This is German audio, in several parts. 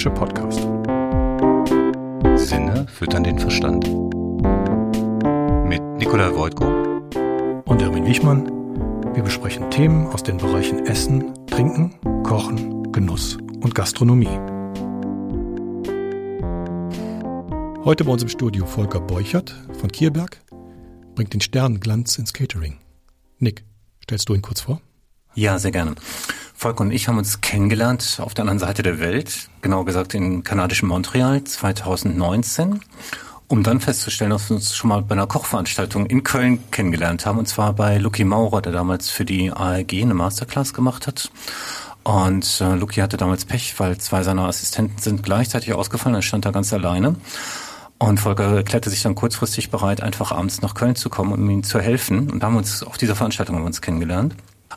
Frische Podcast. Sinne füttern den Verstand. Mit Nikolai Wojtko und Erwin Wichmann. Wir besprechen Themen aus den Bereichen Essen, Trinken, Kochen, Genuss und Gastronomie. Heute bei uns im Studio Volker Beuchert von Kierberg bringt den Sternenglanz ins Catering. Nick, stellst du ihn kurz vor? Ja, sehr gerne. Volker und ich haben uns kennengelernt auf der anderen Seite der Welt, genauer gesagt in kanadischen Montreal 2019, um dann festzustellen, dass wir uns schon mal bei einer Kochveranstaltung in Köln kennengelernt haben, und zwar bei Lucky Maurer, der damals für die ARG eine Masterclass gemacht hat. Und äh, Lucky hatte damals Pech, weil zwei seiner Assistenten sind gleichzeitig ausgefallen, er stand da ganz alleine. Und Volker erklärte sich dann kurzfristig bereit, einfach abends nach Köln zu kommen, um ihm zu helfen. Und da haben wir uns auf dieser Veranstaltung haben wir uns kennengelernt.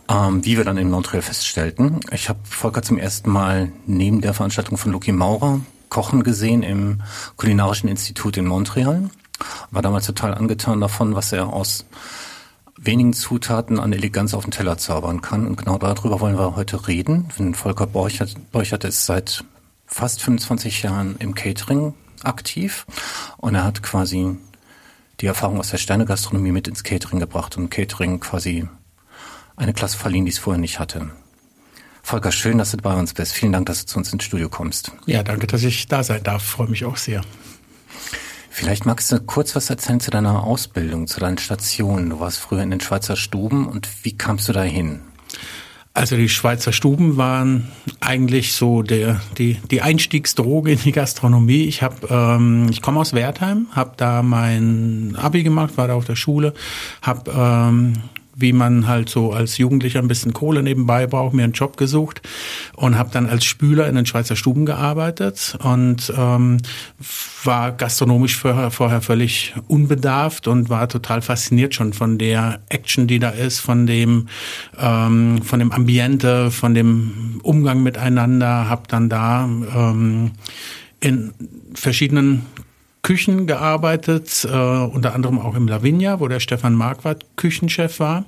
Ähm, wie wir dann in Montreal feststellten. Ich habe Volker zum ersten Mal neben der Veranstaltung von Lucky Maurer kochen gesehen im Kulinarischen Institut in Montreal. War damals total angetan davon, was er aus wenigen Zutaten an Eleganz auf den Teller zaubern kann. Und genau darüber wollen wir heute reden. Volker Borchert, Borchert ist seit fast 25 Jahren im Catering aktiv und er hat quasi die Erfahrung aus der Sternegastronomie mit ins Catering gebracht und Catering quasi eine Klasse verliehen, die es vorher nicht hatte. Volker, schön, dass du bei uns bist. Vielen Dank, dass du zu uns ins Studio kommst. Ja, danke, dass ich da sein darf. Freue mich auch sehr. Vielleicht magst du kurz was erzählen zu deiner Ausbildung, zu deinen Stationen. Du warst früher in den Schweizer Stuben und wie kamst du dahin? Also die Schweizer Stuben waren eigentlich so der die die Einstiegsdroge in die Gastronomie. Ich ähm, ich komme aus Wertheim, habe da mein Abi gemacht, war da auf der Schule, habe ähm, wie man halt so als Jugendlicher ein bisschen Kohle nebenbei braucht, mir einen Job gesucht und habe dann als Spüler in den Schweizer Stuben gearbeitet und ähm, war gastronomisch vorher, vorher völlig unbedarft und war total fasziniert schon von der Action, die da ist, von dem ähm, von dem Ambiente, von dem Umgang miteinander. Habe dann da ähm, in verschiedenen Küchen gearbeitet, äh, unter anderem auch im Lavinia, wo der Stefan Marquardt Küchenchef war.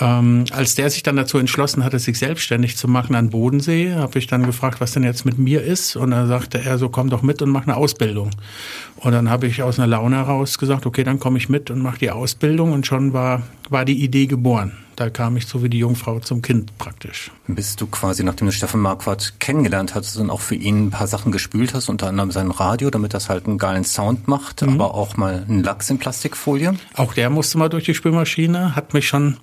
Ähm, als der sich dann dazu entschlossen hatte, sich selbstständig zu machen an Bodensee, habe ich dann gefragt, was denn jetzt mit mir ist. Und dann sagte er so, komm doch mit und mach eine Ausbildung. Und dann habe ich aus einer Laune heraus gesagt, okay, dann komme ich mit und mache die Ausbildung. Und schon war, war die Idee geboren da kam ich so wie die Jungfrau zum Kind praktisch. Bist du quasi, nachdem du Steffen Marquardt kennengelernt hast und auch für ihn ein paar Sachen gespült hast, unter anderem sein Radio, damit das halt einen geilen Sound macht, mhm. aber auch mal einen Lachs in Plastikfolie? Auch der musste mal durch die Spülmaschine, hat mich schon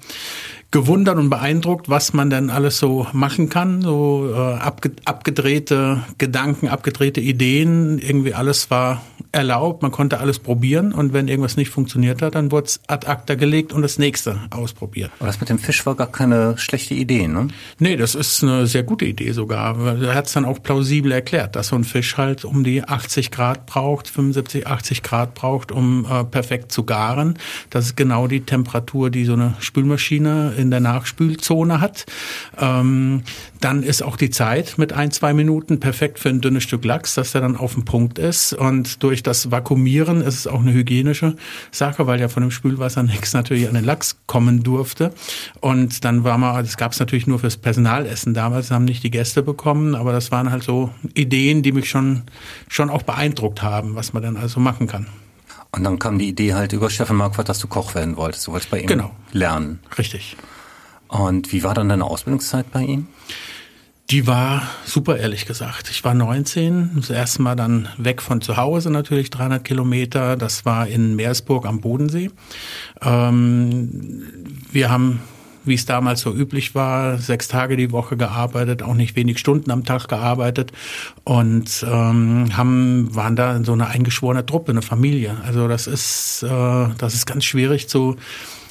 gewundert und beeindruckt, was man denn alles so machen kann. So äh, abge abgedrehte Gedanken, abgedrehte Ideen, irgendwie alles war erlaubt, man konnte alles probieren und wenn irgendwas nicht funktioniert hat, dann wurde es ad acta gelegt und das nächste ausprobiert. Aber das mit dem Fisch war gar keine schlechte Idee, ne? Nee, das ist eine sehr gute Idee sogar. Er hat es dann auch plausibel erklärt, dass so ein Fisch halt um die 80 Grad braucht, 75, 80 Grad braucht, um äh, perfekt zu garen. Das ist genau die Temperatur, die so eine Spülmaschine in der Nachspülzone hat. Ähm, dann ist auch die Zeit mit ein, zwei Minuten perfekt für ein dünnes Stück Lachs, dass der dann auf dem Punkt ist. Und durch das Vakuumieren ist es auch eine hygienische Sache, weil ja von dem Spülwasser nichts natürlich an den Lachs kommen durfte. Und dann war mal, das gab es natürlich nur fürs Personalessen damals, haben nicht die Gäste bekommen, aber das waren halt so Ideen, die mich schon, schon auch beeindruckt haben, was man dann also machen kann. Und dann kam die Idee halt über Steffen Marquardt, dass du Koch werden wolltest. Du wolltest bei ihm genau. lernen. Richtig. Und wie war dann deine Ausbildungszeit bei ihm? Die war super, ehrlich gesagt. Ich war 19, das erste Mal dann weg von zu Hause, natürlich 300 Kilometer. Das war in Meersburg am Bodensee. Ähm, wir haben, wie es damals so üblich war, sechs Tage die Woche gearbeitet, auch nicht wenig Stunden am Tag gearbeitet und ähm, haben, waren da in so eine eingeschworene Truppe, eine Familie. Also das ist, äh, das ist ganz schwierig zu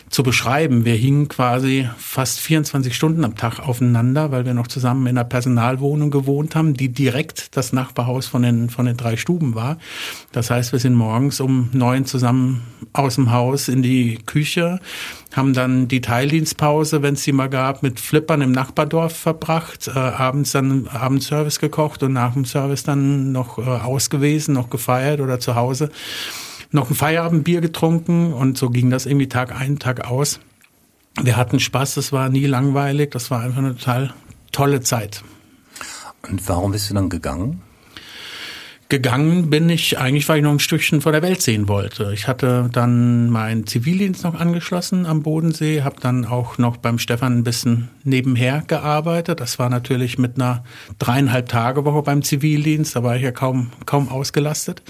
zu beschreiben. Wir hingen quasi fast 24 Stunden am Tag aufeinander, weil wir noch zusammen in einer Personalwohnung gewohnt haben, die direkt das Nachbarhaus von den, von den drei Stuben war. Das heißt, wir sind morgens um neun zusammen aus dem Haus in die Küche, haben dann die Teildienstpause, wenn es die mal gab, mit Flippern im Nachbardorf verbracht, äh, abends dann Abendservice gekocht und nach dem Service dann noch äh, ausgewesen, noch gefeiert oder zu Hause noch ein Feierabendbier getrunken und so ging das irgendwie Tag ein, Tag aus. Wir hatten Spaß, es war nie langweilig, das war einfach eine total tolle Zeit. Und warum bist du dann gegangen? Gegangen bin ich eigentlich, weil ich noch ein Stückchen von der Welt sehen wollte. Ich hatte dann meinen Zivildienst noch angeschlossen am Bodensee, habe dann auch noch beim Stefan ein bisschen nebenher gearbeitet. Das war natürlich mit einer dreieinhalb Tage Woche beim Zivildienst, da war ich ja kaum kaum ausgelastet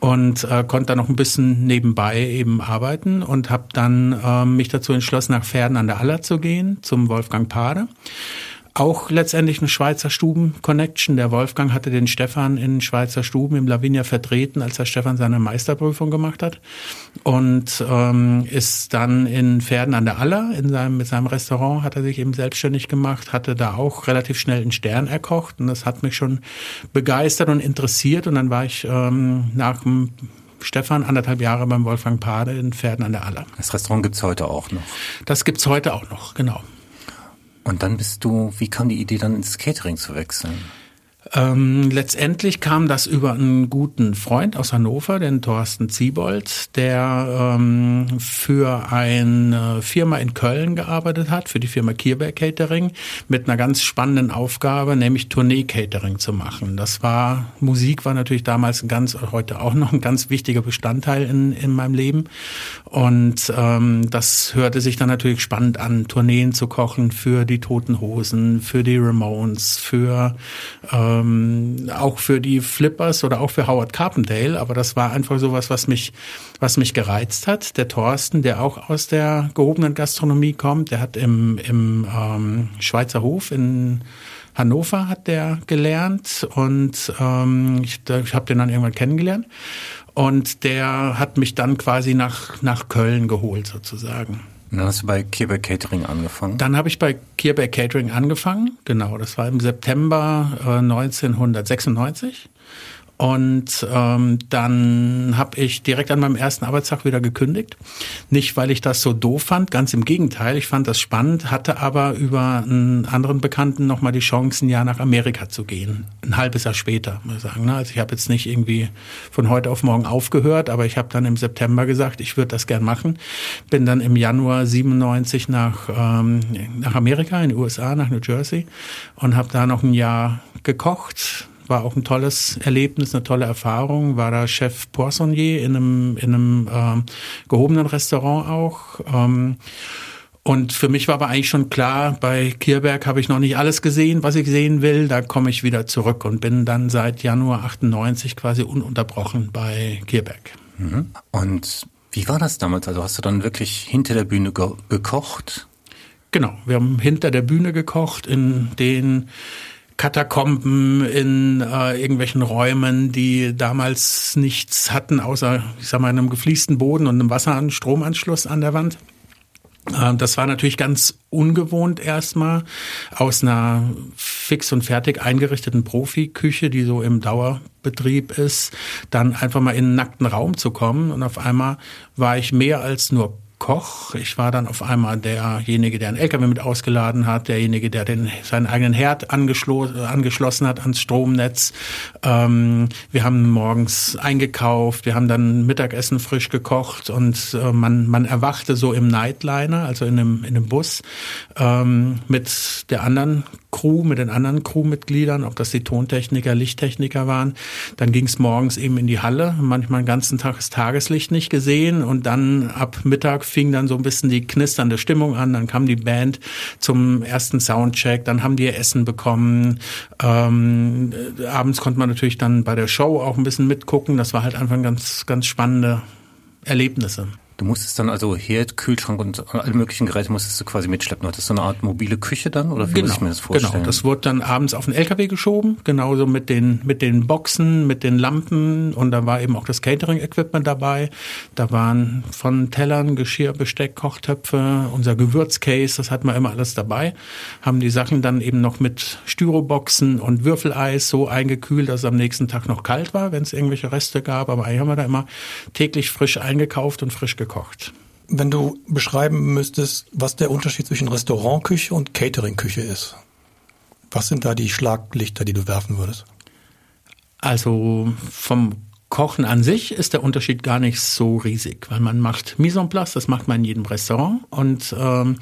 und äh, konnte dann noch ein bisschen nebenbei eben arbeiten und habe dann äh, mich dazu entschlossen, nach Pferden an der Aller zu gehen zum Wolfgang Pade auch letztendlich eine Schweizer Stuben-Connection. Der Wolfgang hatte den Stefan in Schweizer Stuben im Lavinia vertreten, als der Stefan seine Meisterprüfung gemacht hat. Und ähm, ist dann in Pferden an der Aller, in seinem, mit seinem Restaurant, hat er sich eben selbstständig gemacht, hatte da auch relativ schnell einen Stern erkocht. Und das hat mich schon begeistert und interessiert. Und dann war ich ähm, nach dem Stefan anderthalb Jahre beim Wolfgang Pade in Pferden an der Aller. Das Restaurant gibt's heute auch noch. Das gibt's heute auch noch, genau. Und dann bist du, wie kam die Idee dann ins Catering zu wechseln? Ähm, letztendlich kam das über einen guten Freund aus Hannover, den Thorsten Ziebold, der ähm, für eine Firma in Köln gearbeitet hat, für die Firma Kierberg Catering, mit einer ganz spannenden Aufgabe, nämlich Tournee-Catering zu machen. Das war, Musik war natürlich damals ein ganz, heute auch noch ein ganz wichtiger Bestandteil in, in meinem Leben. Und ähm, das hörte sich dann natürlich spannend an, Tourneen zu kochen für die Toten Hosen, für die Ramones, für äh, ähm, auch für die Flippers oder auch für Howard Carpendale, aber das war einfach sowas, was mich, was mich gereizt hat. Der Thorsten, der auch aus der gehobenen Gastronomie kommt, der hat im, im ähm, Schweizer Hof in Hannover hat der gelernt und ähm, ich, ich habe den dann irgendwann kennengelernt und der hat mich dann quasi nach, nach Köln geholt sozusagen. Dann hast du bei Kierberg Catering angefangen? Dann habe ich bei Kierberg Catering angefangen, genau. Das war im September äh, 1996. Und ähm, dann habe ich direkt an meinem ersten Arbeitstag wieder gekündigt. Nicht, weil ich das so doof fand, ganz im Gegenteil. Ich fand das spannend, hatte aber über einen anderen Bekannten nochmal die Chance, ein Jahr nach Amerika zu gehen. Ein halbes Jahr später, muss ich sagen. Ne? Also ich habe jetzt nicht irgendwie von heute auf morgen aufgehört, aber ich habe dann im September gesagt, ich würde das gern machen. Bin dann im Januar 97 nach, ähm, nach Amerika, in die USA, nach New Jersey und habe da noch ein Jahr gekocht, war auch ein tolles Erlebnis, eine tolle Erfahrung. War da Chef Poissonnier in einem, in einem äh, gehobenen Restaurant auch. Ähm, und für mich war aber eigentlich schon klar, bei Kierberg habe ich noch nicht alles gesehen, was ich sehen will. Da komme ich wieder zurück und bin dann seit Januar 98 quasi ununterbrochen bei Kierberg. Mhm. Und wie war das damals? Also hast du dann wirklich hinter der Bühne ge gekocht? Genau, wir haben hinter der Bühne gekocht, in den Katakomben, in äh, irgendwelchen Räumen, die damals nichts hatten, außer, ich sag mal, einem gefliesten Boden und einem Wasser- Stromanschluss an der Wand. Äh, das war natürlich ganz ungewohnt erstmal aus einer fix und fertig eingerichteten Profiküche, die so im Dauerbetrieb ist, dann einfach mal in einen nackten Raum zu kommen und auf einmal war ich mehr als nur Koch. Ich war dann auf einmal derjenige, der einen LKW mit ausgeladen hat, derjenige, der den, seinen eigenen Herd angeschlo angeschlossen hat ans Stromnetz. Ähm, wir haben morgens eingekauft, wir haben dann Mittagessen frisch gekocht und äh, man, man erwachte so im Nightliner, also in einem, in einem Bus, ähm, mit der anderen Crew, mit den anderen Crewmitgliedern, ob das die Tontechniker, Lichttechniker waren. Dann ging es morgens eben in die Halle, manchmal den ganzen Tag das Tageslicht nicht gesehen und dann ab Mittag fing dann so ein bisschen die knisternde Stimmung an. Dann kam die Band zum ersten Soundcheck, dann haben die ihr Essen bekommen. Ähm, abends konnte man natürlich dann bei der Show auch ein bisschen mitgucken. Das war halt einfach ganz, ganz spannende Erlebnisse. Du musstest dann also Herd, Kühlschrank und alle möglichen Geräte musstest du quasi mitschleppen. Hattest du so eine Art mobile Küche dann oder wie genau, muss ich mir das vorstellen? Genau, das wurde dann abends auf den LKW geschoben, genauso mit den mit den Boxen, mit den Lampen und da war eben auch das Catering-Equipment dabei. Da waren von Tellern, Geschirr, Besteck, Kochtöpfe, unser Gewürzcase, das hatten wir immer alles dabei. Haben die Sachen dann eben noch mit Styroboxen und Würfeleis so eingekühlt, dass es am nächsten Tag noch kalt war, wenn es irgendwelche Reste gab. Aber eigentlich haben wir da immer täglich frisch eingekauft und frisch gekocht gekocht. Wenn du beschreiben müsstest, was der Unterschied zwischen Restaurantküche und Cateringküche ist, was sind da die Schlaglichter, die du werfen würdest? Also vom Kochen an sich ist der Unterschied gar nicht so riesig, weil man macht Mise en place, das macht man in jedem Restaurant und ähm,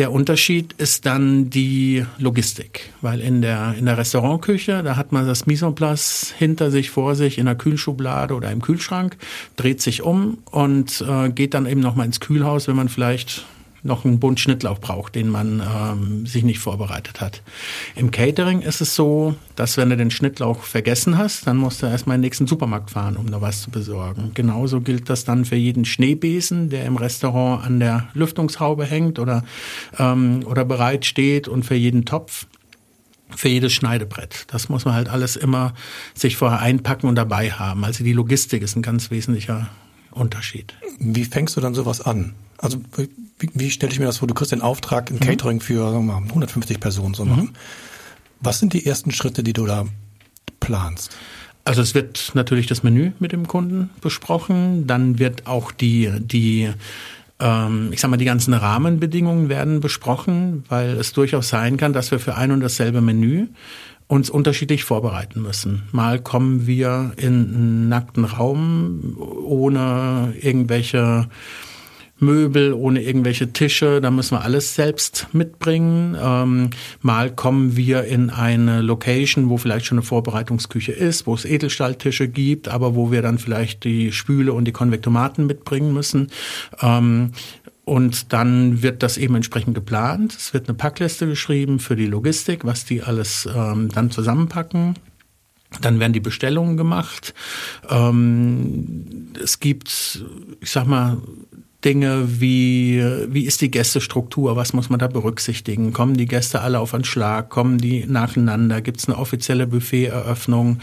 Der Unterschied ist dann die Logistik, weil in der, in der Restaurantküche, da hat man das Mise en place hinter sich, vor sich, in der Kühlschublade oder im Kühlschrank, dreht sich um und äh, geht dann eben nochmal ins Kühlhaus, wenn man vielleicht noch einen Bund Schnittlauch braucht, den man ähm, sich nicht vorbereitet hat. Im Catering ist es so, dass wenn du den Schnittlauch vergessen hast, dann musst du erstmal in den nächsten Supermarkt fahren, um da was zu besorgen. Genauso gilt das dann für jeden Schneebesen, der im Restaurant an der Lüftungshaube hängt oder, ähm, oder bereit steht und für jeden Topf für jedes Schneidebrett. Das muss man halt alles immer sich vorher einpacken und dabei haben. Also die Logistik ist ein ganz wesentlicher Unterschied. Wie fängst du dann sowas an? Also wie, wie stelle ich mir das vor? Du kriegst den Auftrag, ein mhm. Catering für sagen wir mal, 150 Personen zu machen. Mhm. Was sind die ersten Schritte, die du da planst? Also es wird natürlich das Menü mit dem Kunden besprochen, dann wird auch die, die ähm, ich sag mal, die ganzen Rahmenbedingungen werden besprochen, weil es durchaus sein kann, dass wir für ein und dasselbe Menü uns unterschiedlich vorbereiten müssen. Mal kommen wir in einen nackten Raum ohne irgendwelche Möbel, ohne irgendwelche Tische. Da müssen wir alles selbst mitbringen. Ähm, mal kommen wir in eine Location, wo vielleicht schon eine Vorbereitungsküche ist, wo es Edelstahltische gibt, aber wo wir dann vielleicht die Spüle und die Konvektomaten mitbringen müssen. Ähm, und dann wird das eben entsprechend geplant. Es wird eine Packliste geschrieben für die Logistik, was die alles ähm, dann zusammenpacken. Dann werden die Bestellungen gemacht. Ähm, es gibt, ich sag mal, Dinge wie, wie ist die Gästestruktur, was muss man da berücksichtigen? Kommen die Gäste alle auf einen Schlag? Kommen die nacheinander? Gibt es eine offizielle Buffeteröffnung?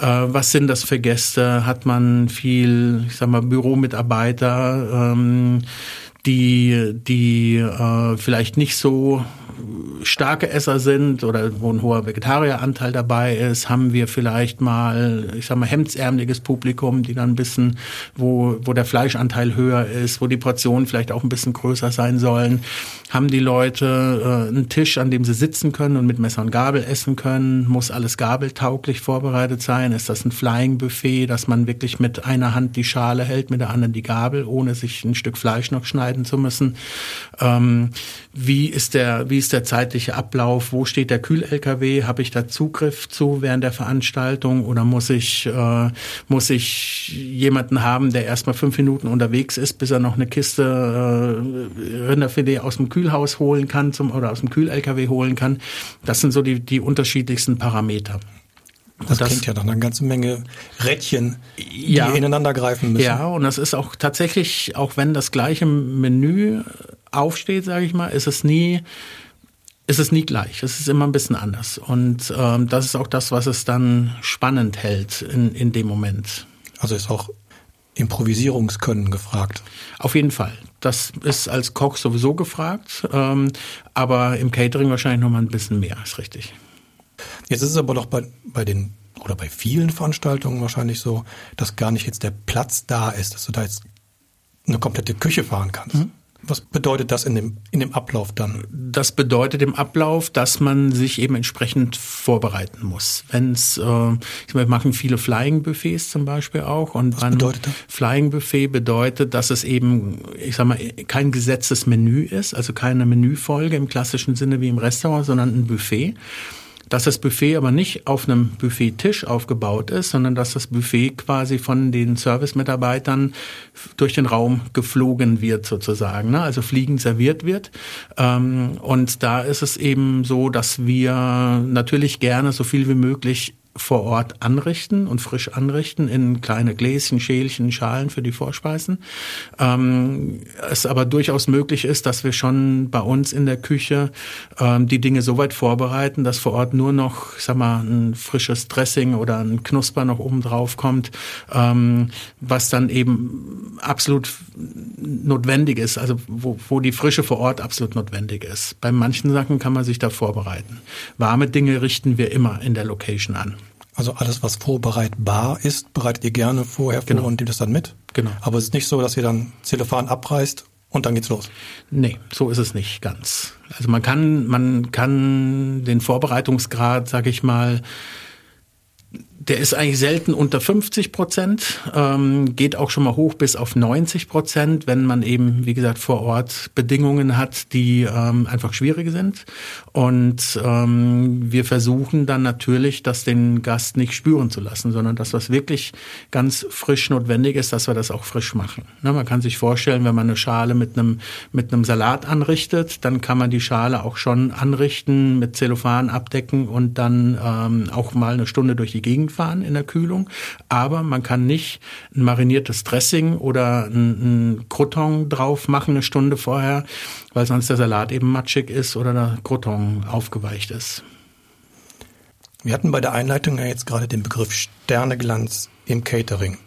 Äh, was sind das für Gäste? Hat man viel, ich sag mal, Büromitarbeiter? Ähm, die, die äh, vielleicht nicht so starke Esser sind oder wo ein hoher Vegetarieranteil dabei ist, haben wir vielleicht mal, ich sag mal, hemdsärmeliges Publikum, die dann ein bisschen, wo, wo der Fleischanteil höher ist, wo die Portionen vielleicht auch ein bisschen größer sein sollen. Haben die Leute äh, einen Tisch, an dem sie sitzen können und mit Messer und Gabel essen können? Muss alles gabeltauglich vorbereitet sein? Ist das ein Flying Buffet, dass man wirklich mit einer Hand die Schale hält, mit der anderen die Gabel, ohne sich ein Stück Fleisch noch schneiden zu müssen? Ähm, wie ist der, wie ist der zeitliche Ablauf? Wo steht der Kühl-LKW? Habe ich da Zugriff zu während der Veranstaltung oder muss ich, äh, muss ich jemanden haben, der erstmal fünf Minuten unterwegs ist, bis er noch eine Kiste äh, Rinderfilet aus dem Kühlhaus holen kann zum, oder aus dem Kühl-LKW holen kann? Das sind so die, die unterschiedlichsten Parameter. Das, das klingt ja nach einer ganzen Menge Rädchen, die ja, ineinander greifen müssen. Ja, und das ist auch tatsächlich, auch wenn das gleiche Menü aufsteht, sage ich mal, ist es nie ist es nie gleich. Es ist immer ein bisschen anders. Und ähm, das ist auch das, was es dann spannend hält in, in dem Moment. Also ist auch Improvisierungskönnen gefragt. Auf jeden Fall. Das ist als Koch sowieso gefragt, ähm, aber im Catering wahrscheinlich noch mal ein bisschen mehr, ist richtig. Jetzt ist es aber doch bei, bei den oder bei vielen Veranstaltungen wahrscheinlich so, dass gar nicht jetzt der Platz da ist, dass du da jetzt eine komplette Küche fahren kannst. Mhm. Was bedeutet das in dem, in dem Ablauf dann? Das bedeutet im Ablauf, dass man sich eben entsprechend vorbereiten muss. Wenn es, äh, wir machen viele Flying Buffets zum Beispiel auch. Und Was bedeutet das? Flying Buffet bedeutet, dass es eben, ich sag mal, kein gesetztes Menü ist, also keine Menüfolge im klassischen Sinne wie im Restaurant, sondern ein Buffet dass das Buffet aber nicht auf einem Buffettisch aufgebaut ist, sondern dass das Buffet quasi von den Servicemitarbeitern durch den Raum geflogen wird sozusagen, ne? also fliegend serviert wird. Ähm, und da ist es eben so, dass wir natürlich gerne so viel wie möglich vor Ort anrichten und frisch anrichten in kleine Gläschen, Schälchen, Schalen für die Vorspeisen. Ähm, es aber durchaus möglich ist, dass wir schon bei uns in der Küche ähm, die Dinge so weit vorbereiten, dass vor Ort nur noch, sag mal, ein frisches Dressing oder ein Knusper noch oben drauf kommt, ähm, was dann eben absolut notwendig ist, also wo, wo die Frische vor Ort absolut notwendig ist. Bei manchen Sachen kann man sich da vorbereiten. Warme Dinge richten wir immer in der Location an. Also alles, was vorbereitbar ist, bereitet ihr gerne vorher genau. vor und nehmt es dann mit? Genau. Aber es ist nicht so, dass ihr dann Zellophan abreißt und dann geht's los? Nee, so ist es nicht ganz. Also man kann, man kann den Vorbereitungsgrad, sag ich mal, der ist eigentlich selten unter 50 Prozent, ähm, geht auch schon mal hoch bis auf 90 Prozent, wenn man eben, wie gesagt, vor Ort Bedingungen hat, die ähm, einfach schwierig sind. Und ähm, wir versuchen dann natürlich, das den Gast nicht spüren zu lassen, sondern das, was wirklich ganz frisch notwendig ist, dass wir das auch frisch machen. Ne, man kann sich vorstellen, wenn man eine Schale mit einem, mit einem Salat anrichtet, dann kann man die Schale auch schon anrichten, mit Zellophan abdecken und dann ähm, auch mal eine Stunde durch die Gegend fahren in der Kühlung. Aber man kann nicht ein mariniertes Dressing oder ein, ein Crouton drauf machen eine Stunde vorher, weil sonst der Salat eben matschig ist oder der Crouton aufgeweicht ist. Wir hatten bei der Einleitung ja jetzt gerade den Begriff Sterneglanz im Catering.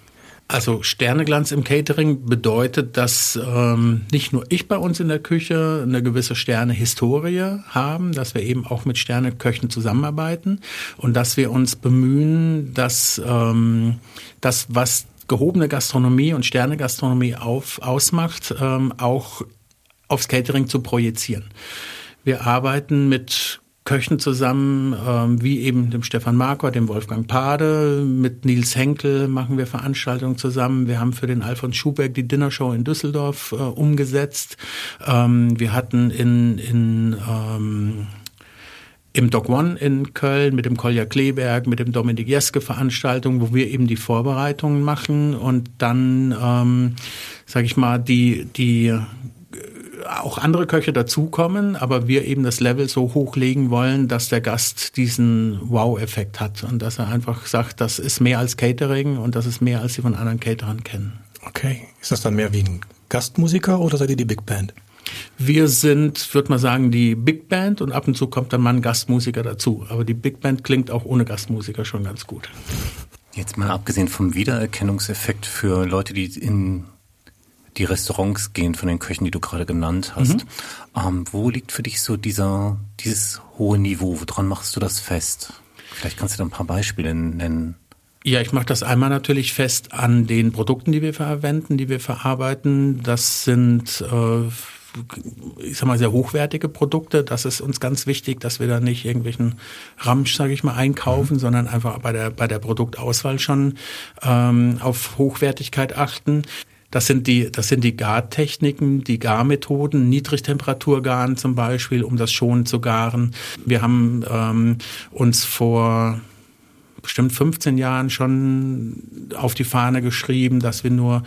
Also Sterneglanz im Catering bedeutet, dass ähm, nicht nur ich bei uns in der Küche eine gewisse Sternehistorie haben, dass wir eben auch mit Sterneköchen zusammenarbeiten und dass wir uns bemühen, dass ähm, das, was gehobene Gastronomie und Sternegastronomie auf, ausmacht, ähm, auch aufs Catering zu projizieren. Wir arbeiten mit Köchen zusammen, ähm, wie eben dem Stefan Marquardt, dem Wolfgang Pade, mit Nils Henkel machen wir Veranstaltungen zusammen. Wir haben für den Alfons Schuberg die Dinnershow in Düsseldorf äh, umgesetzt. Ähm, wir hatten in, in ähm, im Doc One in Köln mit dem Kolja Kleberg, mit dem Dominik Jeske Veranstaltungen, wo wir eben die Vorbereitungen machen und dann, ähm, sage ich mal, die die auch andere Köche dazukommen, aber wir eben das Level so hochlegen wollen, dass der Gast diesen Wow-Effekt hat und dass er einfach sagt, das ist mehr als Catering und das ist mehr, als sie von anderen Caterern kennen. Okay. Ist das dann mehr wie ein Gastmusiker oder seid ihr die Big Band? Wir sind, würde man sagen, die Big Band und ab und zu kommt dann mal ein Gastmusiker dazu. Aber die Big Band klingt auch ohne Gastmusiker schon ganz gut. Jetzt mal abgesehen vom Wiedererkennungseffekt für Leute, die in die Restaurants gehen von den Köchen, die du gerade genannt hast. Mhm. Ähm, wo liegt für dich so dieser, dieses hohe Niveau? Woran machst du das fest? Vielleicht kannst du da ein paar Beispiele nennen. Ja, ich mache das einmal natürlich fest an den Produkten, die wir verwenden, die wir verarbeiten. Das sind äh, ich sag mal, sehr hochwertige Produkte. Das ist uns ganz wichtig, dass wir da nicht irgendwelchen Ramsch, sage ich mal, einkaufen, mhm. sondern einfach bei der, bei der Produktauswahl schon ähm, auf Hochwertigkeit achten. Das sind die, das sind die Gartechniken, die Garmethoden, Niedrigtemperaturgaren zum Beispiel, um das schonend zu garen. Wir haben ähm, uns vor bestimmt 15 Jahren schon auf die Fahne geschrieben, dass wir nur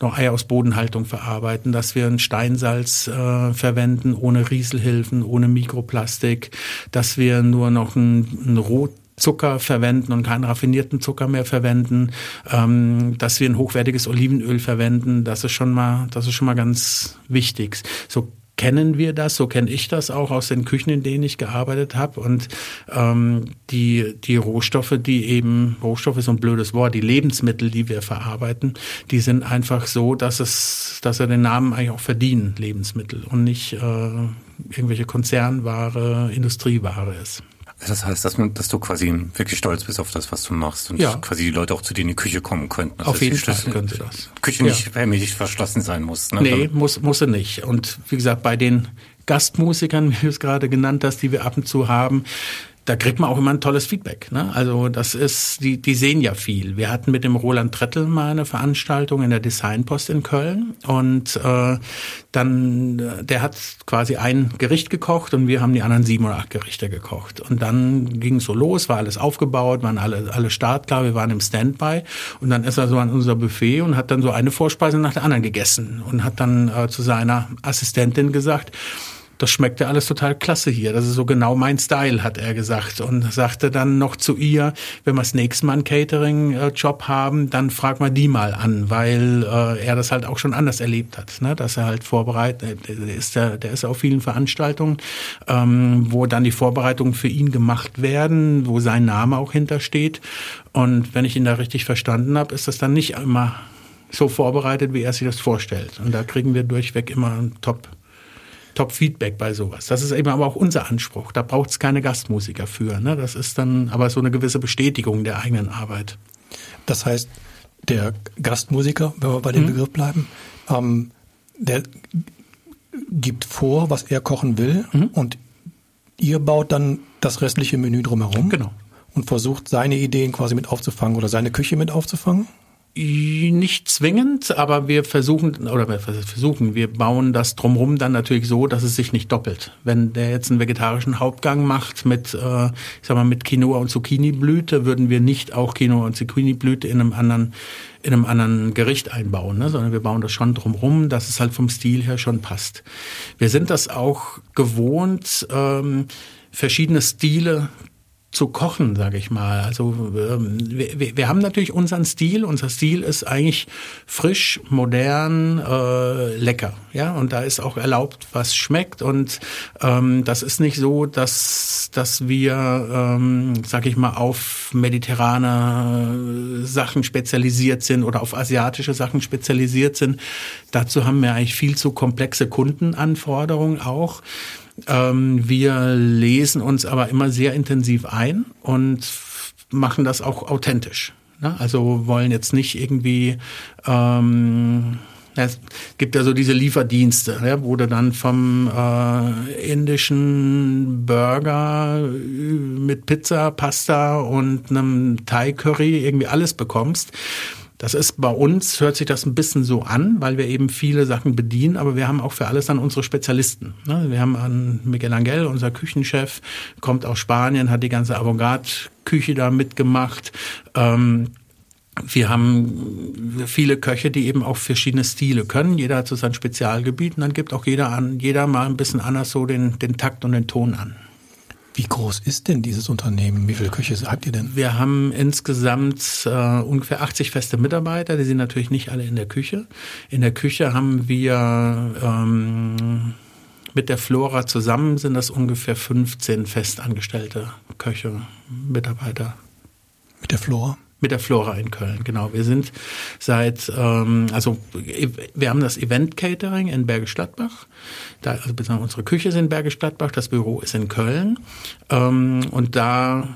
noch Eier aus Bodenhaltung verarbeiten, dass wir ein Steinsalz äh, verwenden ohne Rieselhilfen, ohne Mikroplastik, dass wir nur noch ein, ein Rot Zucker verwenden und keinen raffinierten Zucker mehr verwenden, ähm, dass wir ein hochwertiges Olivenöl verwenden, das ist schon mal, das ist schon mal ganz wichtig. So kennen wir das, so kenne ich das auch aus den Küchen, in denen ich gearbeitet habe. Und ähm, die, die Rohstoffe, die eben, Rohstoffe ist ein blödes Wort, die Lebensmittel, die wir verarbeiten, die sind einfach so, dass es, dass er den Namen eigentlich auch verdienen, Lebensmittel, und nicht äh, irgendwelche Konzernware, Industrieware ist. Das heißt, dass, dass, du quasi wirklich stolz bist auf das, was du machst und ja. quasi die Leute auch zu dir in die Küche kommen könnten. Das auf jeden Fall können sie das. Küche nicht ja. hermetisch verschlossen sein muss. Ne? Nee, muss, muss sie nicht. Und wie gesagt, bei den Gastmusikern, wie du es gerade genannt hast, die wir ab und zu haben, da kriegt man auch immer ein tolles Feedback. Ne? Also das ist, die, die sehen ja viel. Wir hatten mit dem Roland Trettel mal eine Veranstaltung in der Designpost in Köln und äh, dann, der hat quasi ein Gericht gekocht und wir haben die anderen sieben oder acht Gerichte gekocht. Und dann ging es so los, war alles aufgebaut, waren alle, alle startklar, wir waren im Standby und dann ist er so an unser Buffet und hat dann so eine Vorspeise nach der anderen gegessen und hat dann äh, zu seiner Assistentin gesagt, das schmeckt ja alles total klasse hier. Das ist so genau mein Style, hat er gesagt. Und sagte dann noch zu ihr, wenn wir das nächste Mal einen Catering-Job haben, dann frag mal die mal an, weil äh, er das halt auch schon anders erlebt hat. Ne? Dass er halt vorbereitet, der ist, der, der ist auf vielen Veranstaltungen, ähm, wo dann die Vorbereitungen für ihn gemacht werden, wo sein Name auch hintersteht. Und wenn ich ihn da richtig verstanden habe, ist das dann nicht immer so vorbereitet, wie er sich das vorstellt. Und da kriegen wir durchweg immer einen Top Top-Feedback bei sowas. Das ist eben aber auch unser Anspruch. Da braucht es keine Gastmusiker für. Ne? Das ist dann aber so eine gewisse Bestätigung der eigenen Arbeit. Das heißt, der Gastmusiker, wenn wir bei dem mhm. Begriff bleiben, ähm, der gibt vor, was er kochen will mhm. und ihr baut dann das restliche Menü drumherum. Genau. und versucht, seine Ideen quasi mit aufzufangen oder seine Küche mit aufzufangen? Nicht zwingend, aber wir versuchen, oder wir versuchen, wir bauen das drumherum dann natürlich so, dass es sich nicht doppelt. Wenn der jetzt einen vegetarischen Hauptgang macht mit, äh, ich sag mal, mit Quinoa und Zucchini-Blüte, würden wir nicht auch Quinoa und Zucchini-Blüte in einem anderen, in einem anderen Gericht einbauen, ne? sondern wir bauen das schon drumherum, dass es halt vom Stil her schon passt. Wir sind das auch gewohnt, ähm, verschiedene Stile zu kochen, sage ich mal. Also ähm, wir, wir haben natürlich unseren Stil. Unser Stil ist eigentlich frisch, modern, äh, lecker. Ja, und da ist auch erlaubt, was schmeckt. Und ähm, das ist nicht so, dass dass wir, ähm, sage ich mal, auf mediterrane Sachen spezialisiert sind oder auf asiatische Sachen spezialisiert sind. Dazu haben wir eigentlich viel zu komplexe Kundenanforderungen auch. Ähm, wir lesen uns aber immer sehr intensiv ein und machen das auch authentisch. Ne? Also wollen jetzt nicht irgendwie ähm, es gibt ja so diese Lieferdienste, ja, wo du dann vom äh, indischen Burger mit Pizza, Pasta und einem Thai-Curry irgendwie alles bekommst. Das ist bei uns, hört sich das ein bisschen so an, weil wir eben viele Sachen bedienen, aber wir haben auch für alles dann unsere Spezialisten. Ne? Wir haben an Miguel Angel, unser Küchenchef, kommt aus Spanien, hat die ganze Avantgarde-Küche da mitgemacht. Ähm, wir haben viele Köche, die eben auch verschiedene Stile können. Jeder hat so sein Spezialgebiet und dann gibt auch jeder an, jeder mal ein bisschen anders so den, den Takt und den Ton an. Wie groß ist denn dieses Unternehmen? Wie viele Köche habt ihr denn? Wir haben insgesamt äh, ungefähr 80 feste Mitarbeiter. Die sind natürlich nicht alle in der Küche. In der Küche haben wir ähm, mit der Flora zusammen sind das ungefähr 15 festangestellte Köche, Mitarbeiter. Mit der Flora? Mit der Flora in Köln, genau. Wir sind seit, ähm, also wir haben das Event Catering in Bergisch Gladbach. Da, also unsere Küche ist in Bergisch Gladbach, das Büro ist in Köln. Ähm, und da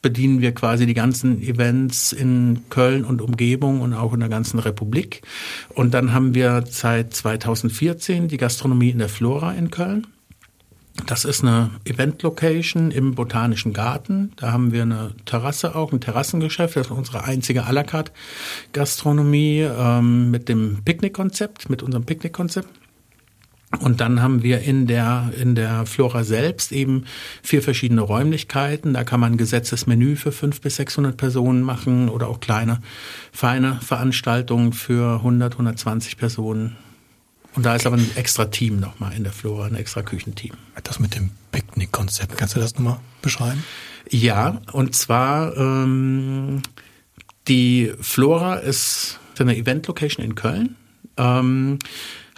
bedienen wir quasi die ganzen Events in Köln und Umgebung und auch in der ganzen Republik. Und dann haben wir seit 2014 die Gastronomie in der Flora in Köln. Das ist eine Event-Location im Botanischen Garten. Da haben wir eine Terrasse auch, ein Terrassengeschäft. Das ist unsere einzige à la carte Gastronomie ähm, mit dem Picknickkonzept, mit unserem Picknickkonzept. Und dann haben wir in der, in der Flora selbst eben vier verschiedene Räumlichkeiten. Da kann man ein gesetztes Menü für fünf bis 600 Personen machen oder auch kleine, feine Veranstaltungen für 100, 120 Personen. Und da ist aber ein extra Team nochmal in der Flora, ein extra Küchenteam. Das mit dem Picknick-Konzept, kannst du das nochmal beschreiben? Ja, und zwar ähm, die Flora ist eine Event-Location in Köln. Ähm,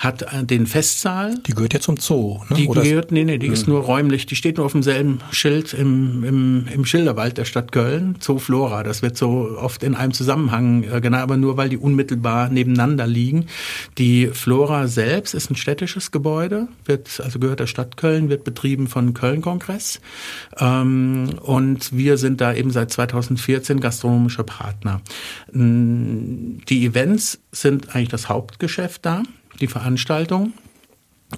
hat den Festsaal. Die gehört ja zum Zoo, ne? Die Oder gehört, nee, nee, die hm. ist nur räumlich. Die steht nur auf demselben Schild im, im, im Schilderwald der Stadt Köln, Zoo Flora. Das wird so oft in einem Zusammenhang äh, genau, aber nur weil die unmittelbar nebeneinander liegen. Die Flora selbst ist ein städtisches Gebäude, wird, also gehört der Stadt Köln, wird betrieben von Köln Kongress. Ähm, und wir sind da eben seit 2014 gastronomischer Partner. Die Events sind eigentlich das Hauptgeschäft da die Veranstaltung.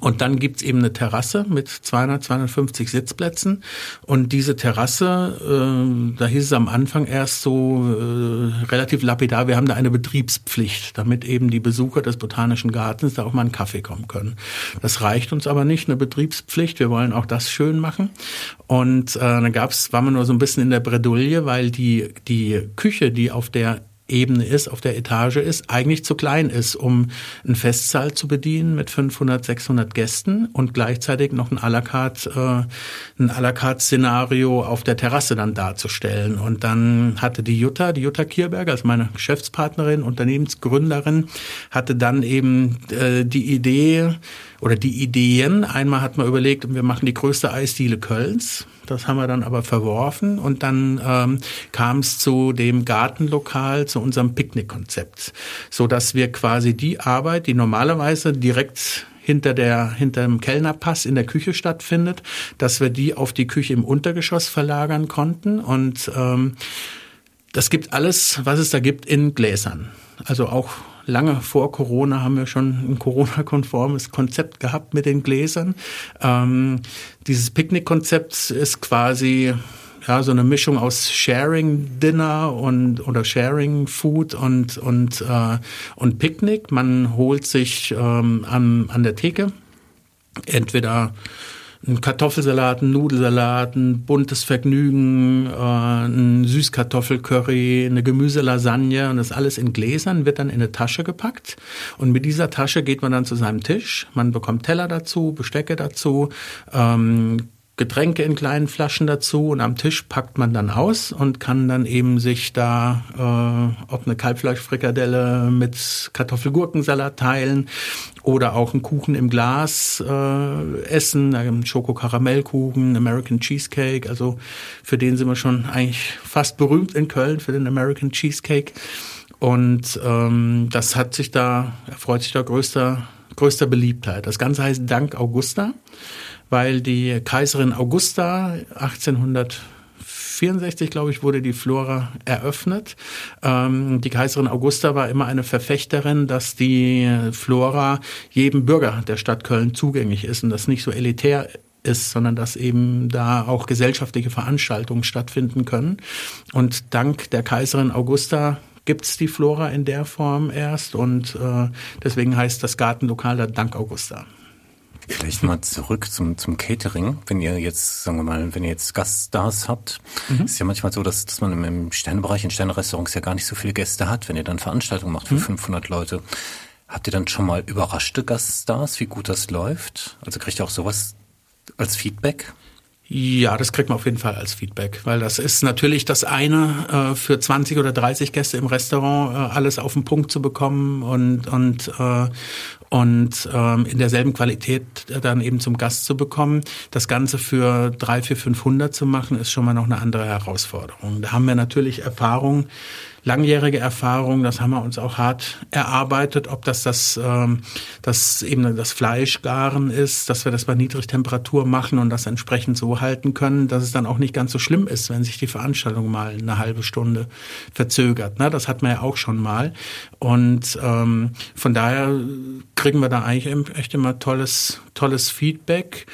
Und dann gibt's eben eine Terrasse mit 200, 250 Sitzplätzen. Und diese Terrasse, äh, da hieß es am Anfang erst so äh, relativ lapidar, wir haben da eine Betriebspflicht, damit eben die Besucher des Botanischen Gartens da auch mal einen Kaffee kommen können. Das reicht uns aber nicht, eine Betriebspflicht. Wir wollen auch das schön machen. Und äh, dann gab's, waren wir nur so ein bisschen in der Bredouille, weil die, die Küche, die auf der Ebene ist, auf der Etage ist, eigentlich zu klein ist, um einen Festsaal zu bedienen mit 500, 600 Gästen und gleichzeitig noch ein à la carte, äh, ein à la carte Szenario auf der Terrasse dann darzustellen. Und dann hatte die Jutta, die Jutta Kierberger, also meine Geschäftspartnerin, Unternehmensgründerin, hatte dann eben äh, die Idee, oder die Ideen. Einmal hat man überlegt, wir machen die größte Eisdiele Kölns. Das haben wir dann aber verworfen und dann ähm, kam es zu dem Gartenlokal, zu unserem Picknickkonzept, so dass wir quasi die Arbeit, die normalerweise direkt hinter der hinter dem Kellnerpass in der Küche stattfindet, dass wir die auf die Küche im Untergeschoss verlagern konnten und ähm, das gibt alles, was es da gibt, in Gläsern. Also auch lange vor Corona haben wir schon ein Corona-konformes Konzept gehabt mit den Gläsern. Ähm, dieses Picknick-Konzept ist quasi Ja, so eine Mischung aus Sharing Dinner und oder Sharing Food und und äh, und Picknick. Man holt sich ähm, an an der Theke entweder ein Kartoffelsalat, ein Nudelsalat, ein buntes Vergnügen, äh, ein Süßkartoffelcurry, eine Gemüselasagne und das alles in Gläsern wird dann in eine Tasche gepackt und mit dieser Tasche geht man dann zu seinem Tisch. Man bekommt Teller dazu, Bestecke dazu, ähm, Getränke in kleinen Flaschen dazu und am Tisch packt man dann aus und kann dann eben sich da, äh, ob eine Kalbfleischfrikadelle mit Kartoffelgurkensalat teilen oder auch einen Kuchen im Glas äh, essen, Schokokaramellkuchen, American Cheesecake. Also für den sind wir schon eigentlich fast berühmt in Köln für den American Cheesecake. Und ähm, das hat sich da, erfreut sich da größter, größter Beliebtheit. Das Ganze heißt Dank Augusta weil die Kaiserin Augusta 1864, glaube ich, wurde die Flora eröffnet. Ähm, die Kaiserin Augusta war immer eine Verfechterin, dass die Flora jedem Bürger der Stadt Köln zugänglich ist und das nicht so elitär ist, sondern dass eben da auch gesellschaftliche Veranstaltungen stattfinden können. Und dank der Kaiserin Augusta gibt's die Flora in der Form erst und äh, deswegen heißt das Gartenlokal da Dank Augusta. Vielleicht mal zurück zum, zum Catering. Wenn ihr jetzt, sagen wir mal, wenn ihr jetzt Gaststars habt, mhm. ist ja manchmal so, dass, dass man im, im Sternebereich, in Sternerestaurants ja gar nicht so viele Gäste hat, wenn ihr dann Veranstaltungen macht für mhm. 500 Leute. Habt ihr dann schon mal überraschte Gaststars, wie gut das läuft? Also kriegt ihr auch sowas als Feedback? Ja, das kriegt man auf jeden Fall als Feedback, weil das ist natürlich das eine, äh, für 20 oder 30 Gäste im Restaurant äh, alles auf den Punkt zu bekommen und, und, äh, und ähm, in derselben Qualität dann eben zum Gast zu bekommen. Das Ganze für drei, vier, 500 zu machen, ist schon mal noch eine andere Herausforderung. Da haben wir natürlich Erfahrung langjährige Erfahrung, das haben wir uns auch hart erarbeitet, ob das das, ähm, das eben das Fleischgaren ist, dass wir das bei Niedrigtemperatur machen und das entsprechend so halten können, dass es dann auch nicht ganz so schlimm ist, wenn sich die Veranstaltung mal eine halbe Stunde verzögert. Ne? Das hat man ja auch schon mal. Und ähm, von daher kriegen wir da eigentlich echt immer tolles, tolles Feedback,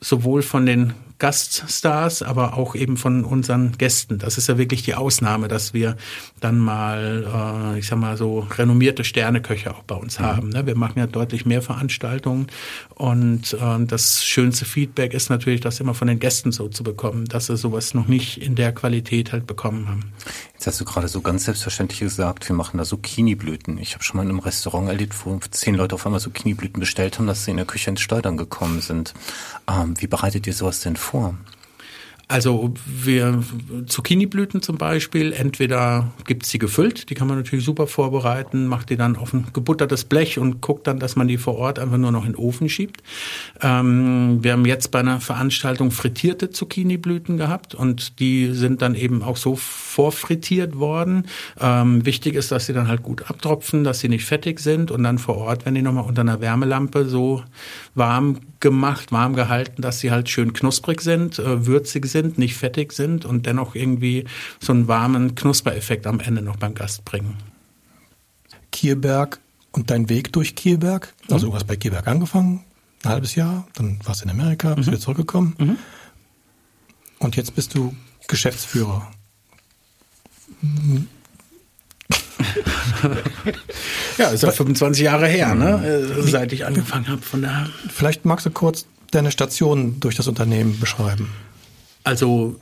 sowohl von den Gaststars, aber auch eben von unseren Gästen. Das ist ja wirklich die Ausnahme, dass wir dann mal, äh, ich sag mal so, renommierte Sterneköche auch bei uns mhm. haben. Ne? Wir machen ja deutlich mehr Veranstaltungen und äh, das schönste Feedback ist natürlich, das immer von den Gästen so zu bekommen, dass sie sowas noch nicht in der Qualität halt bekommen haben. Jetzt hast du gerade so ganz selbstverständlich gesagt, wir machen da Zucchini-Blüten. Ich habe schon mal in einem Restaurant erlebt, wo zehn Leute auf einmal Zucchini-Blüten bestellt haben, dass sie in der Küche ins Steuern gekommen sind. Ähm, wie bereitet ihr sowas denn vor? Also wir Zucchiniblüten zum Beispiel, entweder gibt's die gefüllt, die kann man natürlich super vorbereiten, macht die dann auf ein gebuttertes Blech und guckt dann, dass man die vor Ort einfach nur noch in den Ofen schiebt. Ähm, wir haben jetzt bei einer Veranstaltung frittierte Zucchiniblüten gehabt und die sind dann eben auch so vorfrittiert worden. Ähm, wichtig ist, dass sie dann halt gut abtropfen, dass sie nicht fettig sind und dann vor Ort, wenn die nochmal unter einer Wärmelampe so warm gemacht, warm gehalten, dass sie halt schön knusprig sind, äh, würzig sind, nicht fettig sind und dennoch irgendwie so einen warmen Knuspereffekt am Ende noch beim Gast bringen. Kierberg und dein Weg durch Kierberg, also mhm. du hast bei Kierberg angefangen, ein halbes Jahr, dann warst du in Amerika, bist mhm. wieder zurückgekommen mhm. und jetzt bist du Geschäftsführer. Ja, ist ja 25 Jahre her, ne? Wie, seit ich angefangen habe. Von da. Vielleicht magst du kurz deine Station durch das Unternehmen beschreiben. Also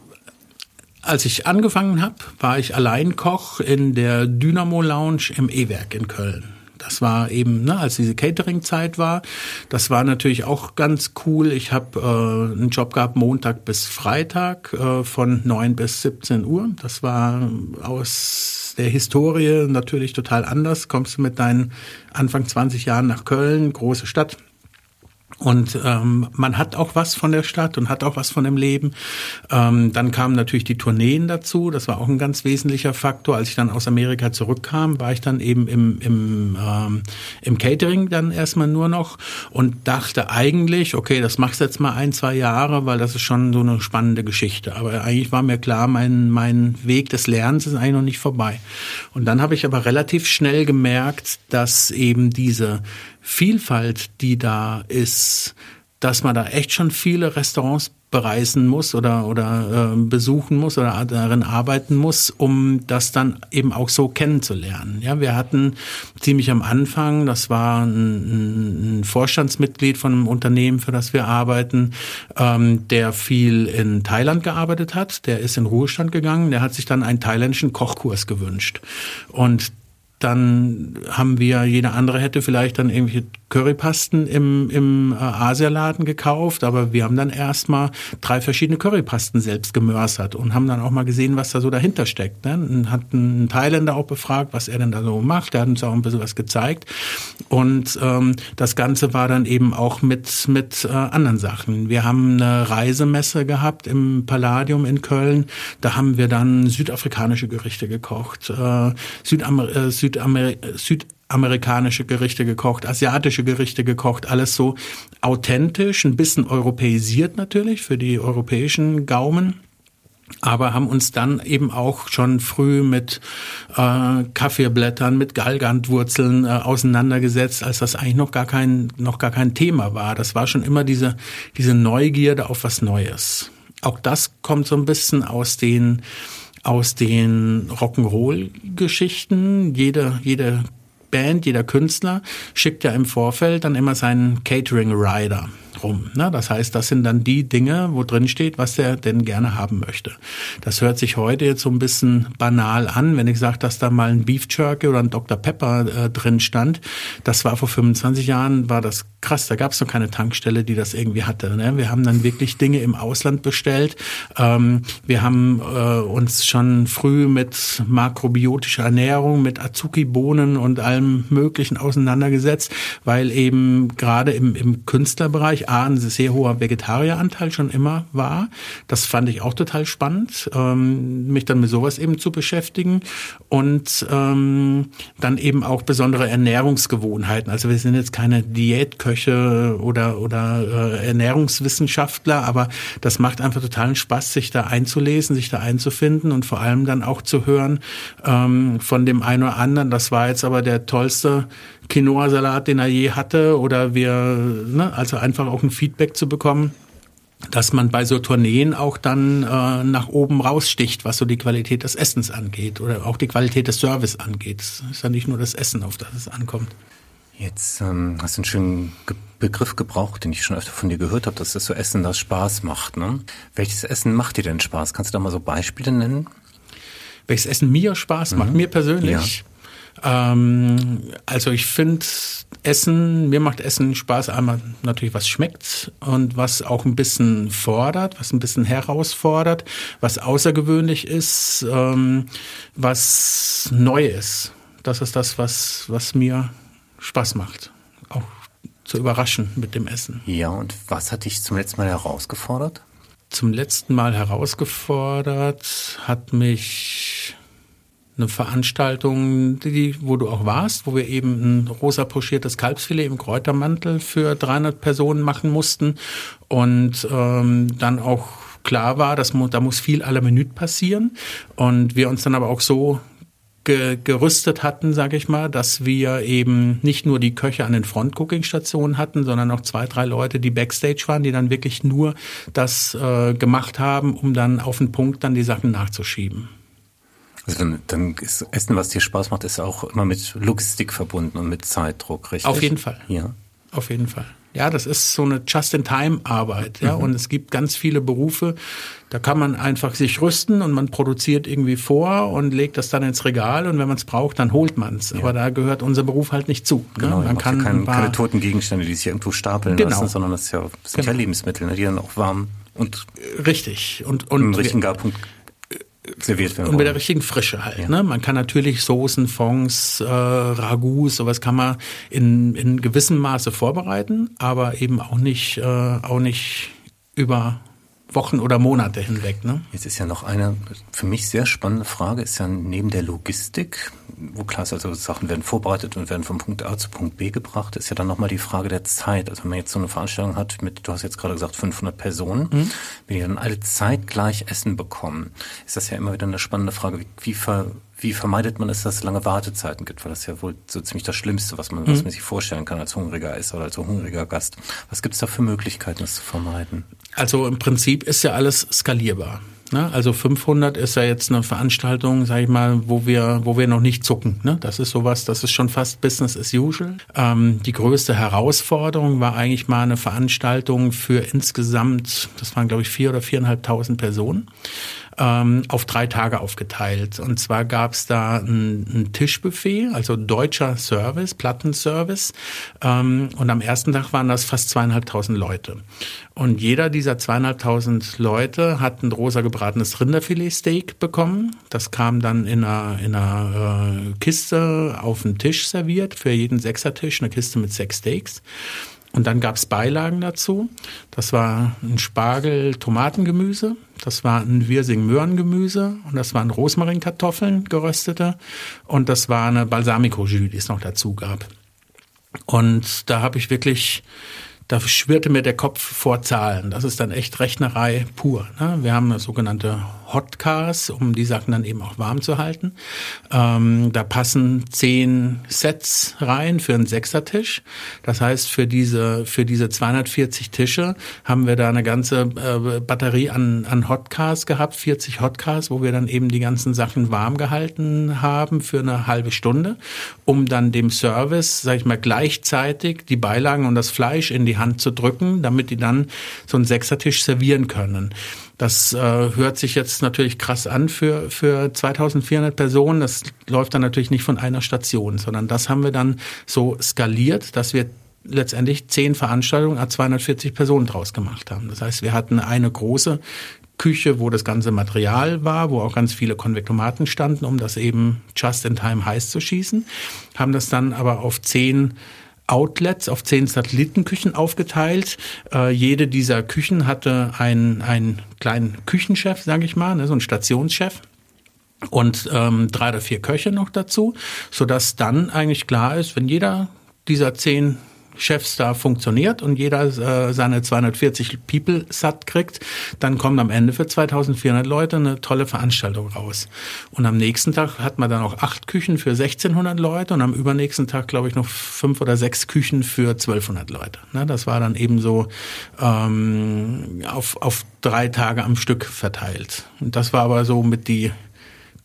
als ich angefangen habe, war ich Alleinkoch in der Dynamo Lounge im E-Werk in Köln. Das war eben, ne, als diese Catering-Zeit war. Das war natürlich auch ganz cool. Ich habe äh, einen Job gehabt Montag bis Freitag äh, von 9 bis 17 Uhr. Das war aus der Historie natürlich total anders. Kommst du mit deinen Anfang 20 Jahren nach Köln, große Stadt, und ähm, man hat auch was von der Stadt und hat auch was von dem Leben. Ähm, dann kamen natürlich die Tourneen dazu. Das war auch ein ganz wesentlicher Faktor. Als ich dann aus Amerika zurückkam, war ich dann eben im, im, ähm, im Catering dann erstmal nur noch und dachte eigentlich, okay, das machst du jetzt mal ein, zwei Jahre, weil das ist schon so eine spannende Geschichte. Aber eigentlich war mir klar, mein, mein Weg des Lernens ist eigentlich noch nicht vorbei. Und dann habe ich aber relativ schnell gemerkt, dass eben diese Vielfalt, die da ist, dass man da echt schon viele Restaurants bereisen muss oder, oder äh, besuchen muss oder darin arbeiten muss, um das dann eben auch so kennenzulernen. Ja, wir hatten ziemlich am Anfang, das war ein, ein Vorstandsmitglied von einem Unternehmen, für das wir arbeiten, ähm, der viel in Thailand gearbeitet hat, der ist in Ruhestand gegangen, der hat sich dann einen thailändischen Kochkurs gewünscht. Und dann haben wir, jeder andere hätte vielleicht dann irgendwelche Currypasten im, im äh, Asialaden gekauft, aber wir haben dann erstmal drei verschiedene Currypasten selbst gemörsert und haben dann auch mal gesehen, was da so dahinter steckt. Ne? Und hat einen Thailänder auch befragt, was er denn da so macht. Der hat uns auch ein bisschen was gezeigt. Und ähm, das Ganze war dann eben auch mit, mit äh, anderen Sachen. Wir haben eine Reisemesse gehabt im Palladium in Köln. Da haben wir dann südafrikanische Gerichte gekocht, äh, Südamer äh, Südamer Süd amerikanische Gerichte gekocht, asiatische Gerichte gekocht, alles so authentisch, ein bisschen europäisiert natürlich für die europäischen Gaumen aber haben uns dann eben auch schon früh mit äh, Kaffeeblättern, mit Galgantwurzeln äh, auseinandergesetzt, als das eigentlich noch gar kein noch gar kein Thema war. Das war schon immer diese diese Neugierde auf was Neues. Auch das kommt so ein bisschen aus den aus den Rock'n'Roll-Geschichten. Jede jede Band, jeder Künstler schickt ja im Vorfeld dann immer seinen Catering Rider rum. Ne? Das heißt, das sind dann die Dinge, wo drin steht, was er denn gerne haben möchte. Das hört sich heute jetzt so ein bisschen banal an, wenn ich sage, dass da mal ein Beef Jerky oder ein Dr. Pepper äh, drin stand. Das war vor 25 Jahren, war das krass. Da gab es noch keine Tankstelle, die das irgendwie hatte. Ne? Wir haben dann wirklich Dinge im Ausland bestellt. Ähm, wir haben äh, uns schon früh mit makrobiotischer Ernährung, mit Azuki-Bohnen und allem Möglichen auseinandergesetzt, weil eben gerade im, im Künstlerbereich A, ein sehr hoher Vegetarieranteil schon immer war. Das fand ich auch total spannend, ähm, mich dann mit sowas eben zu beschäftigen und ähm, dann eben auch besondere Ernährungsgewohnheiten. Also wir sind jetzt keine Diätköche oder, oder äh, Ernährungswissenschaftler, aber das macht einfach totalen Spaß, sich da einzulesen, sich da einzufinden und vor allem dann auch zu hören ähm, von dem einen oder anderen. Das war jetzt aber der tollste Quinoa-Salat, den er je hatte, oder wir, ne, also einfach auch ein Feedback zu bekommen dass man bei so Tourneen auch dann äh, nach oben raussticht, was so die Qualität des Essens angeht oder auch die Qualität des Service angeht. Es ist ja nicht nur das Essen, auf das es ankommt. Jetzt ähm, hast du einen schönen Ge Begriff gebraucht, den ich schon öfter von dir gehört habe, dass das so Essen das Spaß macht. Ne? Welches Essen macht dir denn Spaß? Kannst du da mal so Beispiele nennen? Welches Essen mir Spaß macht, mhm. mir persönlich? Ja. Ähm, also ich finde Essen, mir macht Essen Spaß, einmal natürlich was schmeckt und was auch ein bisschen fordert, was ein bisschen herausfordert, was außergewöhnlich ist, ähm, was neu ist. Das ist das, was, was mir Spaß macht. Auch zu überraschen mit dem Essen. Ja, und was hat dich zum letzten Mal herausgefordert? Zum letzten Mal herausgefordert hat mich eine Veranstaltung, die, wo du auch warst, wo wir eben ein rosa pochiertes Kalbsfilet im Kräutermantel für 300 Personen machen mussten und ähm, dann auch klar war, dass da muss viel la Minute passieren und wir uns dann aber auch so gerüstet hatten, sage ich mal, dass wir eben nicht nur die Köche an den Front-Cooking-Stationen hatten, sondern auch zwei, drei Leute, die Backstage waren, die dann wirklich nur das äh, gemacht haben, um dann auf den Punkt dann die Sachen nachzuschieben. Also dann, dann ist Essen, was dir Spaß macht, ist auch immer mit Logistik verbunden und mit Zeitdruck, richtig? Auf jeden Fall. Ja. Auf jeden Fall. Ja, das ist so eine Just-in-Time-Arbeit, ja. Mhm. Und es gibt ganz viele Berufe, da kann man einfach sich rüsten und man produziert irgendwie vor und legt das dann ins Regal und wenn man es braucht, dann holt man es. Ja. Aber da gehört unser Beruf halt nicht zu. Ne? Genau, man kann kein, keine toten Gegenstände, die sich irgendwo stapeln genau. lassen, sondern das, ja, das sind genau. ja Lebensmittel, ne, die dann auch warm und richtig und und im richtigen Garpunkt serviert werden. Und mit der richtigen Frische halt. Ja. Ne? Man kann natürlich Soßen, Fonds, äh, Ragouts, sowas kann man in, in gewissem Maße vorbereiten, aber eben auch nicht, äh, auch nicht über Wochen oder Monate hinweg. Ne? Jetzt ist ja noch eine für mich sehr spannende Frage, ist ja neben der Logistik, wo klar ist, also Sachen werden vorbereitet und werden von Punkt A zu Punkt B gebracht, ist ja dann nochmal die Frage der Zeit. Also wenn man jetzt so eine Veranstaltung hat mit, du hast jetzt gerade gesagt, 500 Personen, mhm. wenn die dann alle zeitgleich Essen bekommen, ist das ja immer wieder eine spannende Frage, wie, wie ver wie vermeidet man es, dass es lange Wartezeiten gibt? Weil das ist ja wohl so ziemlich das Schlimmste, was man, mhm. was man sich vorstellen kann als hungriger Esser oder als hungriger Gast. Was gibt es da für Möglichkeiten, das zu vermeiden? Also im Prinzip ist ja alles skalierbar. Ne? Also 500 ist ja jetzt eine Veranstaltung, sage ich mal, wo wir, wo wir noch nicht zucken. Ne? Das ist sowas, das ist schon fast Business as usual. Ähm, die größte Herausforderung war eigentlich mal eine Veranstaltung für insgesamt, das waren glaube ich vier oder viereinhalbtausend Personen ähm, auf drei Tage aufgeteilt. Und zwar gab es da ein, ein, Tischbuffet, also deutscher Service, Plattenservice. Ähm, und am ersten Tag waren das fast zweieinhalbtausend Leute. Und jeder dieser zweieinhalbtausend Leute hat ein rosa gebratenes Rinderfiletsteak bekommen. Das kam dann in einer, in einer äh, Kiste auf den Tisch serviert, für jeden Sechsertisch, eine Kiste mit sechs Steaks. Und dann gab es Beilagen dazu. Das war ein Spargel-Tomatengemüse, das war ein Wirsing-Möhrengemüse und das waren Rosmarinkartoffeln, geröstete. Und das war eine Balsamico-Jus, die es noch dazu gab. Und da habe ich wirklich da schwirrte mir der Kopf vor Zahlen. Das ist dann echt Rechnerei pur. Ne? Wir haben eine sogenannte Hotcars, um die Sachen dann eben auch warm zu halten. Ähm, da passen zehn Sets rein für einen Sechsertisch. Das heißt, für diese, für diese 240 Tische haben wir da eine ganze äh, Batterie an, an Hotcars gehabt, 40 Hotcars, wo wir dann eben die ganzen Sachen warm gehalten haben für eine halbe Stunde, um dann dem Service, sag ich mal, gleichzeitig die Beilagen und das Fleisch in die Hand zu drücken, damit die dann so einen Sechsertisch servieren können. Das äh, hört sich jetzt natürlich krass an für, für 2400 Personen. Das läuft dann natürlich nicht von einer Station, sondern das haben wir dann so skaliert, dass wir letztendlich zehn Veranstaltungen a 240 Personen draus gemacht haben. Das heißt, wir hatten eine große Küche, wo das ganze Material war, wo auch ganz viele Konvektomaten standen, um das eben just in time heiß zu schießen, haben das dann aber auf zehn Outlets auf zehn Satellitenküchen aufgeteilt. Äh, jede dieser Küchen hatte einen, einen kleinen Küchenchef, sage ich mal, ne, so einen Stationschef und ähm, drei oder vier Köche noch dazu, so dass dann eigentlich klar ist, wenn jeder dieser zehn Chefs da funktioniert und jeder äh, seine 240 People satt kriegt, dann kommt am Ende für 2400 Leute eine tolle Veranstaltung raus. Und am nächsten Tag hat man dann auch acht Küchen für 1600 Leute und am übernächsten Tag, glaube ich, noch fünf oder sechs Küchen für 1200 Leute. Ne, das war dann eben so ähm, auf, auf drei Tage am Stück verteilt. Und das war aber so mit die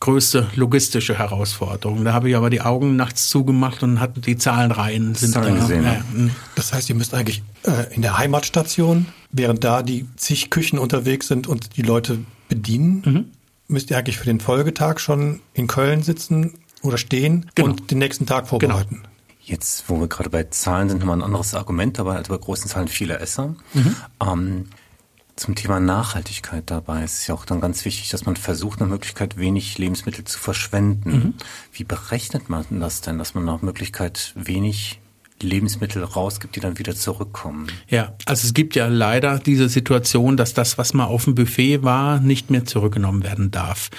größte logistische Herausforderung. Da habe ich aber die Augen nachts zugemacht und hatten die Zahlenreihen sind Zahlen gesehen. Ja. Hm. Das heißt, ihr müsst eigentlich äh, in der Heimatstation, während da die zig Küchen unterwegs sind und die Leute bedienen, mhm. müsst ihr eigentlich für den Folgetag schon in Köln sitzen oder stehen genau. und den nächsten Tag vorbereiten. Genau. Jetzt, wo wir gerade bei Zahlen sind, nochmal ein anderes Argument dabei, also bei großen Zahlen viele Esser. Mhm. Ähm, zum Thema Nachhaltigkeit dabei ist es ja auch dann ganz wichtig, dass man versucht, nach Möglichkeit wenig Lebensmittel zu verschwenden. Mhm. Wie berechnet man das denn, dass man nach Möglichkeit wenig Lebensmittel rausgibt, die dann wieder zurückkommen. Ja, also es gibt ja leider diese Situation, dass das, was mal auf dem Buffet war, nicht mehr zurückgenommen werden darf.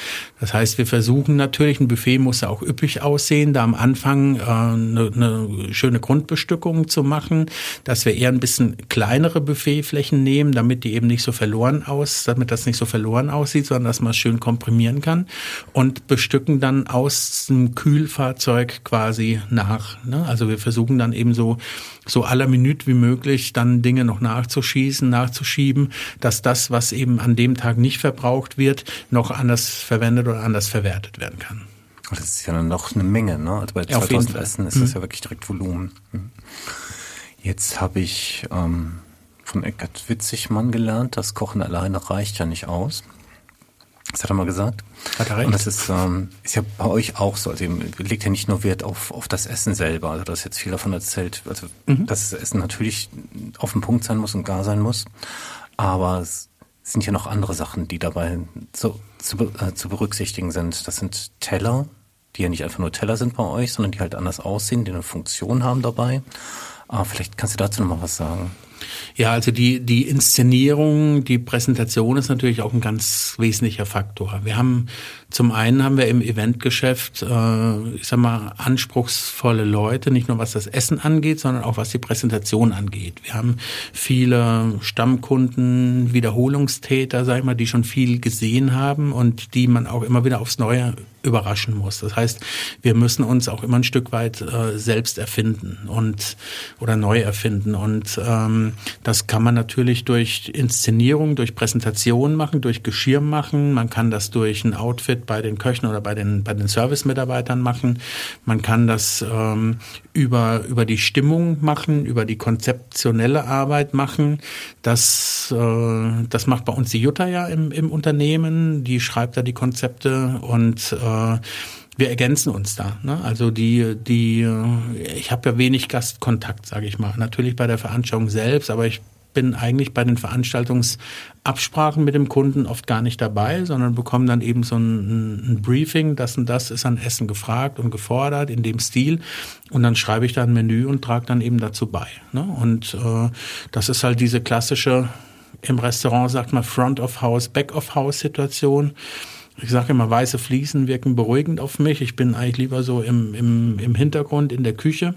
Das heißt, wir versuchen natürlich, ein Buffet muss ja auch üppig aussehen, da am Anfang äh, eine, eine schöne Grundbestückung zu machen, dass wir eher ein bisschen kleinere Buffetflächen nehmen, damit die eben nicht so verloren aus, damit das nicht so verloren aussieht, sondern dass man es schön komprimieren kann und bestücken dann aus dem Kühlfahrzeug quasi nach. Ne? Also wir versuchen dann eben so, so aller Minute wie möglich dann Dinge noch nachzuschießen, nachzuschieben, dass das, was eben an dem Tag nicht verbraucht wird, noch anders verwendet oder anders verwertet werden kann. Das ist ja dann noch eine Menge, ne? Also bei 2000 Essen ist das mhm. ja wirklich direkt Volumen. Mhm. Jetzt habe ich ähm, von Eckert Witzigmann gelernt, das Kochen alleine reicht ja nicht aus. Das hat er mal gesagt. Hat er recht. Und das ist, ähm, ist ja bei euch auch so. Also ihr legt ja nicht nur Wert auf, auf das Essen selber. Also das jetzt viel davon erzählt. Also mhm. dass das Essen natürlich auf dem Punkt sein muss und gar sein muss. Aber es sind ja noch andere Sachen, die dabei zu, zu, äh, zu berücksichtigen sind. Das sind Teller, die ja nicht einfach nur Teller sind bei euch, sondern die halt anders aussehen, die eine Funktion haben dabei. Aber vielleicht kannst du dazu noch mal was sagen. Ja, also die, die Inszenierung, die Präsentation ist natürlich auch ein ganz wesentlicher Faktor. Wir haben zum einen haben wir im Eventgeschäft, äh, ich sag mal, anspruchsvolle Leute, nicht nur was das Essen angeht, sondern auch was die Präsentation angeht. Wir haben viele Stammkunden, Wiederholungstäter, sag ich mal, die schon viel gesehen haben und die man auch immer wieder aufs Neue überraschen muss. Das heißt, wir müssen uns auch immer ein Stück weit äh, selbst erfinden und oder neu erfinden. Und ähm, das kann man natürlich durch Inszenierung, durch Präsentation machen, durch Geschirr machen. Man kann das durch ein Outfit bei den Köchen oder bei den bei den Service-Mitarbeitern machen. Man kann das ähm, über über die Stimmung machen, über die konzeptionelle Arbeit machen. Das äh, das macht bei uns die Jutta ja im, im Unternehmen. Die schreibt da die Konzepte und äh, äh, wir ergänzen uns da. Ne? Also die, die, ich habe ja wenig Gastkontakt, sage ich mal. Natürlich bei der Veranstaltung selbst, aber ich bin eigentlich bei den Veranstaltungsabsprachen mit dem Kunden oft gar nicht dabei, sondern bekomme dann eben so ein, ein, Briefing, das und das ist an Essen gefragt und gefordert in dem Stil und dann schreibe ich da ein Menü und trage dann eben dazu bei. Ne? Und äh, das ist halt diese klassische, im Restaurant sagt man Front of House, Back of House Situation ich sage immer, weiße Fliesen wirken beruhigend auf mich. Ich bin eigentlich lieber so im, im, im Hintergrund in der Küche.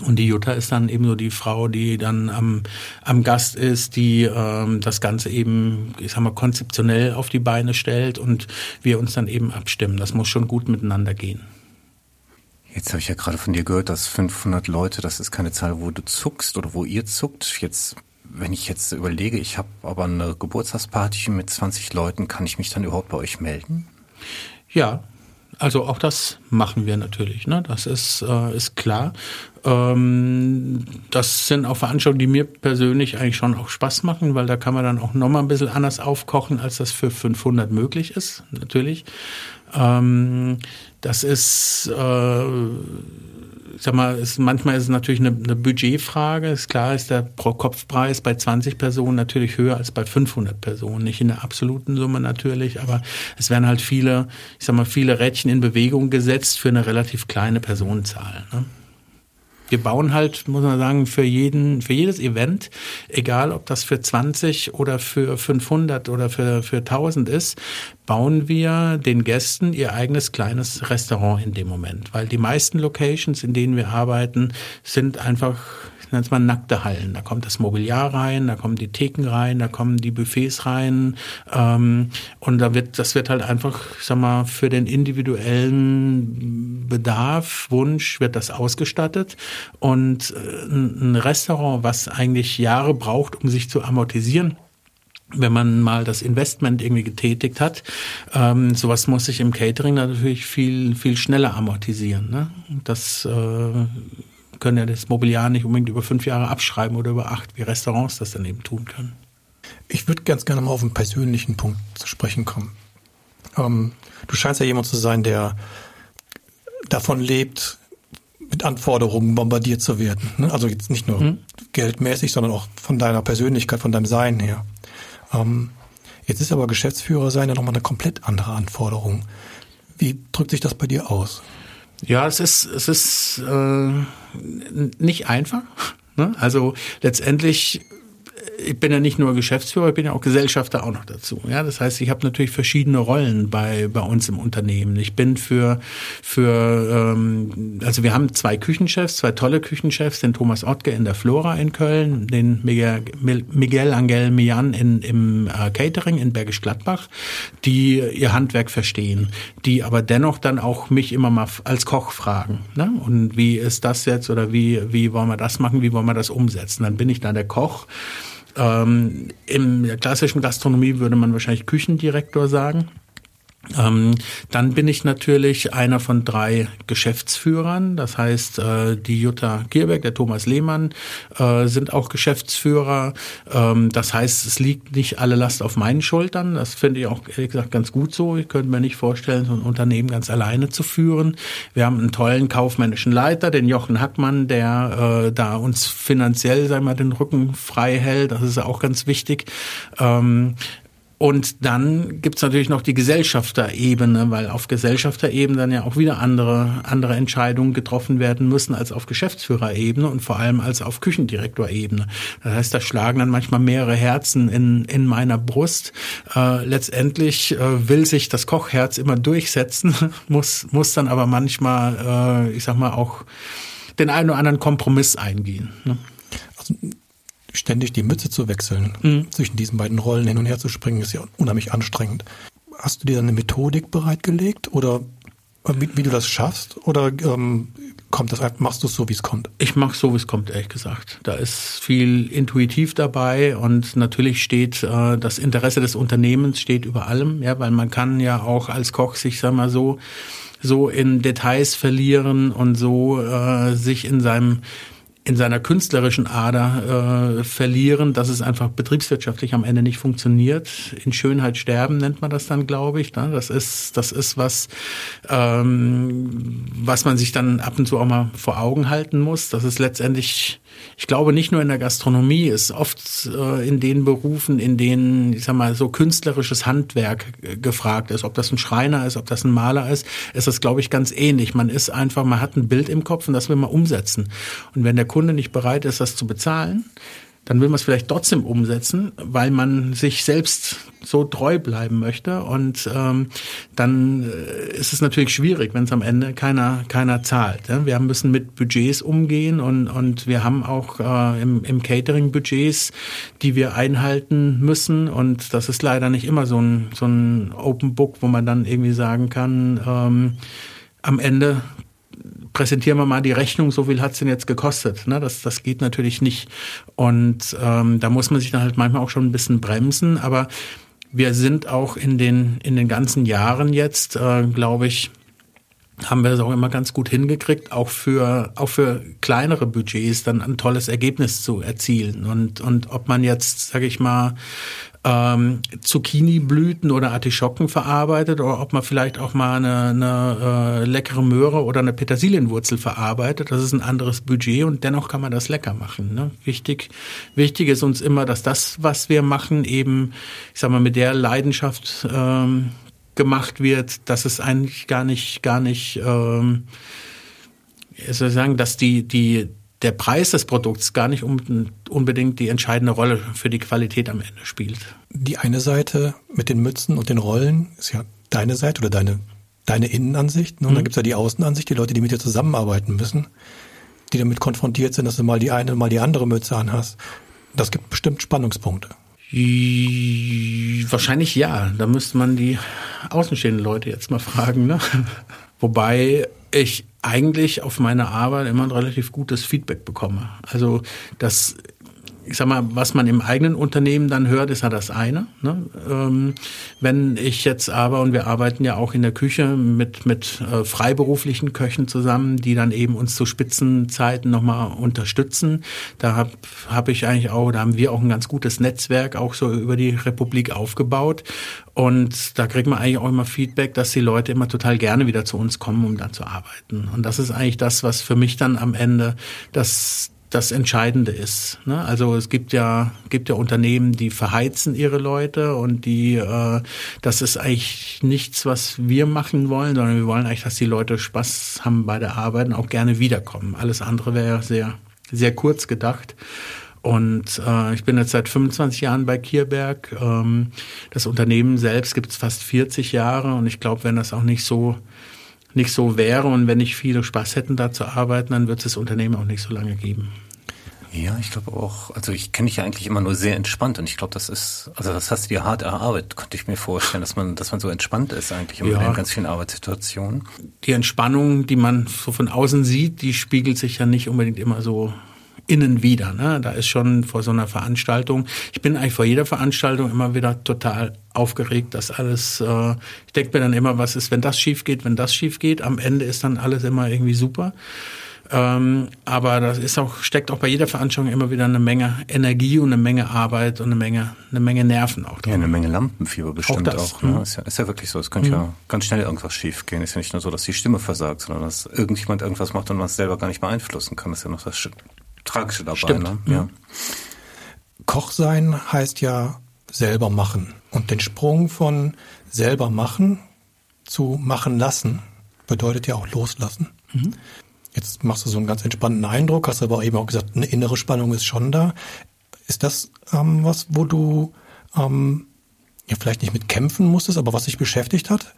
Und die Jutta ist dann eben so die Frau, die dann am, am Gast ist, die ähm, das Ganze eben, ich sag mal, konzeptionell auf die Beine stellt und wir uns dann eben abstimmen. Das muss schon gut miteinander gehen. Jetzt habe ich ja gerade von dir gehört, dass 500 Leute, das ist keine Zahl, wo du zuckst oder wo ihr zuckt. Jetzt wenn ich jetzt überlege, ich habe aber eine Geburtstagsparty mit 20 Leuten, kann ich mich dann überhaupt bei euch melden? Ja, also auch das machen wir natürlich. Ne? Das ist, äh, ist klar. Ähm, das sind auch Veranstaltungen, die mir persönlich eigentlich schon auch Spaß machen, weil da kann man dann auch nochmal ein bisschen anders aufkochen, als das für 500 möglich ist, natürlich. Ähm, das ist... Äh, sag mal, ist, manchmal ist es natürlich eine, eine Budgetfrage. Ist klar, ist der Pro-Kopf-Preis bei 20 Personen natürlich höher als bei 500 Personen. Nicht in der absoluten Summe natürlich, aber es werden halt viele, ich sag mal, viele Rädchen in Bewegung gesetzt für eine relativ kleine Personenzahl. Ne? Wir bauen halt, muss man sagen, für jeden, für jedes Event, egal ob das für 20 oder für 500 oder für, für 1000 ist, bauen wir den Gästen ihr eigenes kleines Restaurant in dem Moment. Weil die meisten Locations, in denen wir arbeiten, sind einfach nennt man nackte Hallen. Da kommt das Mobiliar rein, da kommen die Theken rein, da kommen die Buffets rein. Ähm, und da wird, das wird halt einfach, sag mal, für den individuellen Bedarf, Wunsch wird das ausgestattet. Und äh, ein Restaurant, was eigentlich Jahre braucht, um sich zu amortisieren, wenn man mal das Investment irgendwie getätigt hat, ähm, sowas muss sich im Catering natürlich viel viel schneller amortisieren. Ne? Das äh, können ja das Mobiliar nicht unbedingt über fünf Jahre abschreiben oder über acht, wie Restaurants das dann eben tun können. Ich würde ganz gerne mal auf einen persönlichen Punkt zu sprechen kommen. Ähm, du scheinst ja jemand zu sein, der davon lebt, mit Anforderungen bombardiert zu werden. Ne? Also jetzt nicht nur hm. geldmäßig, sondern auch von deiner Persönlichkeit, von deinem Sein her. Ähm, jetzt ist aber Geschäftsführer sein ja nochmal eine komplett andere Anforderung. Wie drückt sich das bei dir aus? Ja, es ist, es ist äh, nicht einfach. Ne? Also letztendlich ich bin ja nicht nur Geschäftsführer, ich bin ja auch Gesellschafter auch noch dazu. Ja, das heißt, ich habe natürlich verschiedene Rollen bei bei uns im Unternehmen. Ich bin für für ähm, also wir haben zwei Küchenchefs, zwei tolle Küchenchefs, den Thomas Ottke in der Flora in Köln, den Miguel, Angel Mian in, im äh, Catering in Bergisch Gladbach, die ihr Handwerk verstehen, die aber dennoch dann auch mich immer mal als Koch fragen. Ne? Und wie ist das jetzt oder wie wie wollen wir das machen, wie wollen wir das umsetzen? Dann bin ich dann der Koch ähm, in der klassischen Gastronomie würde man wahrscheinlich Küchendirektor sagen. Ähm, dann bin ich natürlich einer von drei Geschäftsführern. Das heißt, äh, die Jutta Gierberg, der Thomas Lehmann äh, sind auch Geschäftsführer. Ähm, das heißt, es liegt nicht alle Last auf meinen Schultern. Das finde ich auch ehrlich gesagt ganz gut so. Ich könnte mir nicht vorstellen, so ein Unternehmen ganz alleine zu führen. Wir haben einen tollen kaufmännischen Leiter, den Jochen Hackmann, der äh, da uns finanziell, sagen wir, den Rücken frei hält. Das ist auch ganz wichtig. Und dann gibt's natürlich noch die Gesellschafterebene, weil auf Gesellschafterebene dann ja auch wieder andere, andere Entscheidungen getroffen werden müssen als auf Geschäftsführerebene und vor allem als auf Küchendirektorebene. Das heißt, da schlagen dann manchmal mehrere Herzen in, in meiner Brust. Äh, letztendlich äh, will sich das Kochherz immer durchsetzen, muss, muss dann aber manchmal, äh, ich sag mal, auch den einen oder anderen Kompromiss eingehen. Ne? Also ständig die Mütze zu wechseln, mhm. zwischen diesen beiden Rollen hin und her zu springen, ist ja unheimlich anstrengend. Hast du dir eine Methodik bereitgelegt oder äh, wie, wie du das schaffst? Oder ähm, kommt das machst du es so, wie es kommt? Ich mache so, wie es kommt, ehrlich gesagt. Da ist viel intuitiv dabei und natürlich steht äh, das Interesse des Unternehmens steht über allem, ja, weil man kann ja auch als Koch sich, sag mal so, so in Details verlieren und so äh, sich in seinem in seiner künstlerischen Ader äh, verlieren, dass es einfach betriebswirtschaftlich am Ende nicht funktioniert. In Schönheit sterben nennt man das dann, glaube ich. Ne? Das ist das ist was, ähm, was man sich dann ab und zu auch mal vor Augen halten muss. Das ist letztendlich ich glaube nicht nur in der Gastronomie, ist oft äh, in den Berufen, in denen, ich sag mal, so künstlerisches Handwerk äh, gefragt ist. Ob das ein Schreiner ist, ob das ein Maler ist, ist das, glaube ich, ganz ähnlich. Man ist einfach, man hat ein Bild im Kopf und das will man umsetzen. Und wenn der Kunde nicht bereit ist, das zu bezahlen, dann will man es vielleicht trotzdem umsetzen, weil man sich selbst so treu bleiben möchte. Und ähm, dann äh, ist es natürlich schwierig, wenn es am Ende keiner, keiner zahlt. Ja? Wir müssen mit Budgets umgehen und, und wir haben auch äh, im, im Catering Budgets, die wir einhalten müssen. Und das ist leider nicht immer so ein, so ein Open Book, wo man dann irgendwie sagen kann, ähm, am Ende präsentieren wir mal die Rechnung, so viel hat's denn jetzt gekostet. Ne? Das, das geht natürlich nicht. Und ähm, da muss man sich dann halt manchmal auch schon ein bisschen bremsen. Aber wir sind auch in den, in den ganzen Jahren jetzt, äh, glaube ich, haben wir das auch immer ganz gut hingekriegt, auch für, auch für kleinere Budgets dann ein tolles Ergebnis zu erzielen. Und, und ob man jetzt, sage ich mal, ähm, Zucchini-Blüten oder Artischocken verarbeitet oder ob man vielleicht auch mal eine, eine äh, leckere Möhre oder eine Petersilienwurzel verarbeitet. Das ist ein anderes Budget und dennoch kann man das lecker machen. Ne? Wichtig, wichtig ist uns immer, dass das, was wir machen, eben, ich sag mal, mit der Leidenschaft ähm, gemacht wird, dass es eigentlich gar nicht, gar nicht, ähm, soll ich sagen, dass die, die, der Preis des Produkts gar nicht unbedingt die entscheidende Rolle für die Qualität am Ende spielt. Die eine Seite mit den Mützen und den Rollen ist ja deine Seite oder deine, deine Innenansicht. Ne? Und mhm. dann gibt's ja die Außenansicht, die Leute, die mit dir zusammenarbeiten müssen, die damit konfrontiert sind, dass du mal die eine, mal die andere Mütze anhast. Das gibt bestimmt Spannungspunkte. Wahrscheinlich ja. Da müsste man die außenstehenden Leute jetzt mal fragen. Ne? Wobei ich eigentlich auf meine Arbeit immer ein relativ gutes Feedback bekomme. Also das ich sag mal, was man im eigenen Unternehmen dann hört, ist ja das eine. Ne? Ähm, wenn ich jetzt aber, und wir arbeiten ja auch in der Küche mit, mit äh, freiberuflichen Köchen zusammen, die dann eben uns zu Spitzenzeiten nochmal unterstützen, da habe hab ich eigentlich auch, da haben wir auch ein ganz gutes Netzwerk auch so über die Republik aufgebaut. Und da kriegt man eigentlich auch immer Feedback, dass die Leute immer total gerne wieder zu uns kommen, um dann zu arbeiten. Und das ist eigentlich das, was für mich dann am Ende das, das Entscheidende ist. Ne? Also es gibt ja gibt ja Unternehmen, die verheizen ihre Leute und die äh, das ist eigentlich nichts, was wir machen wollen, sondern wir wollen eigentlich, dass die Leute Spaß haben bei der Arbeit und auch gerne wiederkommen. Alles andere wäre sehr sehr kurz gedacht. Und äh, ich bin jetzt seit 25 Jahren bei Kierberg. Ähm, das Unternehmen selbst gibt es fast 40 Jahre und ich glaube, wenn das auch nicht so nicht so wäre und wenn nicht viele Spaß hätten, da zu arbeiten, dann wird es das Unternehmen auch nicht so lange geben. Ja, ich glaube auch, also ich kenne dich ja eigentlich immer nur sehr entspannt und ich glaube, das ist, also das hast du dir hart erarbeitet, könnte ich mir vorstellen, dass man, dass man so entspannt ist eigentlich in ja. ganz vielen Arbeitssituationen. Die Entspannung, die man so von außen sieht, die spiegelt sich ja nicht unbedingt immer so innen wieder. Ne? Da ist schon vor so einer Veranstaltung. Ich bin eigentlich vor jeder Veranstaltung immer wieder total aufgeregt, dass alles. Äh, ich denke mir dann immer, was ist, wenn das schief geht, wenn das schief geht. Am Ende ist dann alles immer irgendwie super. Ähm, aber das ist auch, steckt auch bei jeder Veranstaltung immer wieder eine Menge Energie und eine Menge Arbeit und eine Menge, eine Menge Nerven auch drin. Ja, eine Menge Lampenfieber bestimmt auch. auch ne? Mhm. ist, ja, ist ja wirklich so. Es könnte mhm. ja ganz schnell irgendwas schief gehen. Ist ja nicht nur so, dass die Stimme versagt, sondern dass irgendjemand irgendwas macht und man es selber gar nicht beeinflussen kann. Das ist ja noch das Tragische dabei. Stimmt. Ne? Ja. Koch sein heißt ja selber machen. Und den Sprung von selber machen zu machen lassen bedeutet ja auch loslassen. Mhm. Jetzt machst du so einen ganz entspannten Eindruck, hast aber eben auch gesagt, eine innere Spannung ist schon da. Ist das ähm, was, wo du ähm, ja vielleicht nicht mit kämpfen musstest, aber was dich beschäftigt hat?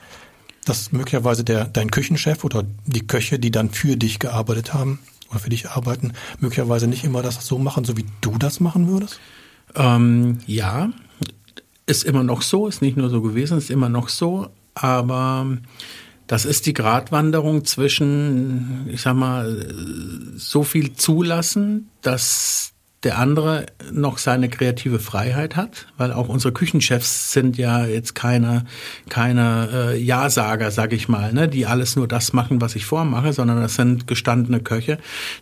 Dass möglicherweise der, dein Küchenchef oder die Köche, die dann für dich gearbeitet haben oder für dich arbeiten, möglicherweise nicht immer das so machen, so wie du das machen würdest? Ähm, ja, ist immer noch so, ist nicht nur so gewesen, ist immer noch so, aber das ist die Gratwanderung zwischen, ich sag mal, so viel zulassen, dass der andere noch seine kreative Freiheit hat, weil auch unsere Küchenchefs sind ja jetzt keine keine äh, Ja-Sager, sag ich mal, ne, die alles nur das machen, was ich vormache, sondern das sind gestandene Köche,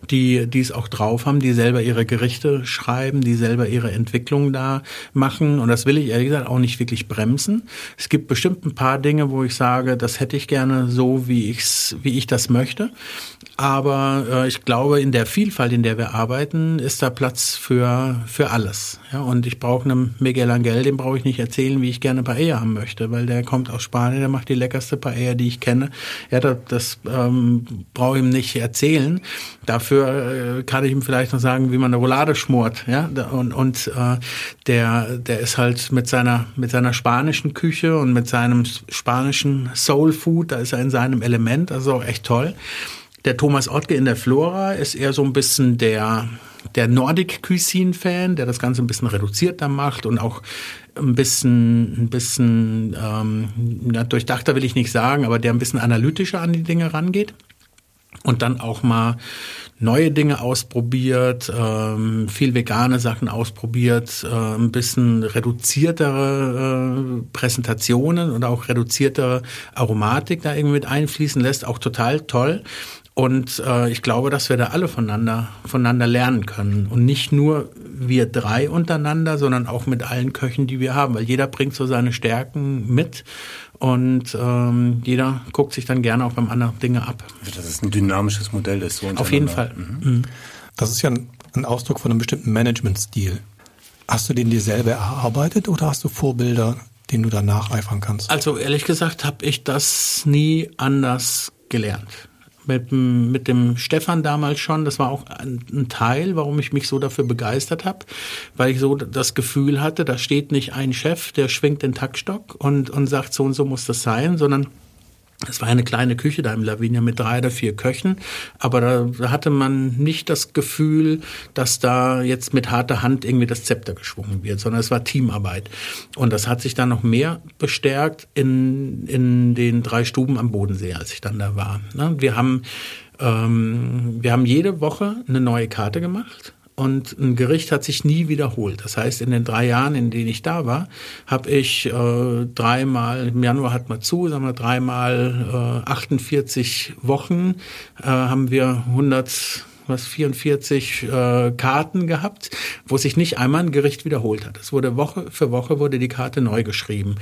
die es auch drauf haben, die selber ihre Gerichte schreiben, die selber ihre Entwicklung da machen und das will ich ehrlich gesagt auch nicht wirklich bremsen. Es gibt bestimmt ein paar Dinge, wo ich sage, das hätte ich gerne so, wie ich's wie ich das möchte, aber äh, ich glaube, in der Vielfalt, in der wir arbeiten, ist da Platz für, für alles. Ja, und ich brauche einem Miguel Angel, dem brauche ich nicht erzählen, wie ich gerne Paella haben möchte, weil der kommt aus Spanien, der macht die leckerste Paella, die ich kenne. Ja, das, das ähm, brauche ich ihm nicht erzählen. Dafür äh, kann ich ihm vielleicht noch sagen, wie man eine Roulade schmort. Ja, und, und äh, der, der ist halt mit seiner, mit seiner spanischen Küche und mit seinem spanischen Soul Food, da ist er in seinem Element, also echt toll. Der Thomas Ottke in der Flora ist eher so ein bisschen der, der Nordic Cuisine Fan, der das Ganze ein bisschen reduzierter macht und auch ein bisschen, ein bisschen ähm, ja, durchdachter will ich nicht sagen, aber der ein bisschen analytischer an die Dinge rangeht und dann auch mal neue Dinge ausprobiert, ähm, viel vegane Sachen ausprobiert, äh, ein bisschen reduziertere äh, Präsentationen und auch reduziertere Aromatik da irgendwie mit einfließen lässt, auch total toll. Und äh, ich glaube, dass wir da alle voneinander, voneinander lernen können. Und nicht nur wir drei untereinander, sondern auch mit allen Köchen, die wir haben. Weil jeder bringt so seine Stärken mit. Und ähm, jeder guckt sich dann gerne auch beim anderen Dinge ab. Dass es ein dynamisches Modell ist. So Auf jeden Fall. Mhm. Mhm. Das ist ja ein, ein Ausdruck von einem bestimmten Managementstil. Hast du den dir selber erarbeitet oder hast du Vorbilder, denen du da nacheifern kannst? Also ehrlich gesagt habe ich das nie anders gelernt mit, mit dem Stefan damals schon. Das war auch ein, ein Teil, warum ich mich so dafür begeistert habe, weil ich so das Gefühl hatte, da steht nicht ein Chef, der schwingt den Taktstock und, und sagt, so und so muss das sein, sondern es war eine kleine Küche da im Lavinia mit drei oder vier Köchen, aber da hatte man nicht das Gefühl, dass da jetzt mit harter Hand irgendwie das Zepter geschwungen wird, sondern es war Teamarbeit. Und das hat sich dann noch mehr bestärkt in, in den drei Stuben am Bodensee, als ich dann da war. Ne? Wir haben, ähm, wir haben jede Woche eine neue Karte gemacht und ein Gericht hat sich nie wiederholt. Das heißt, in den drei Jahren, in denen ich da war, habe ich äh, dreimal, im Januar hat man zu, sagen wir dreimal äh, 48 Wochen, äh, haben wir 100 was 44 äh, Karten gehabt, wo sich nicht einmal ein Gericht wiederholt hat. Es wurde Woche für Woche wurde die Karte neu geschrieben.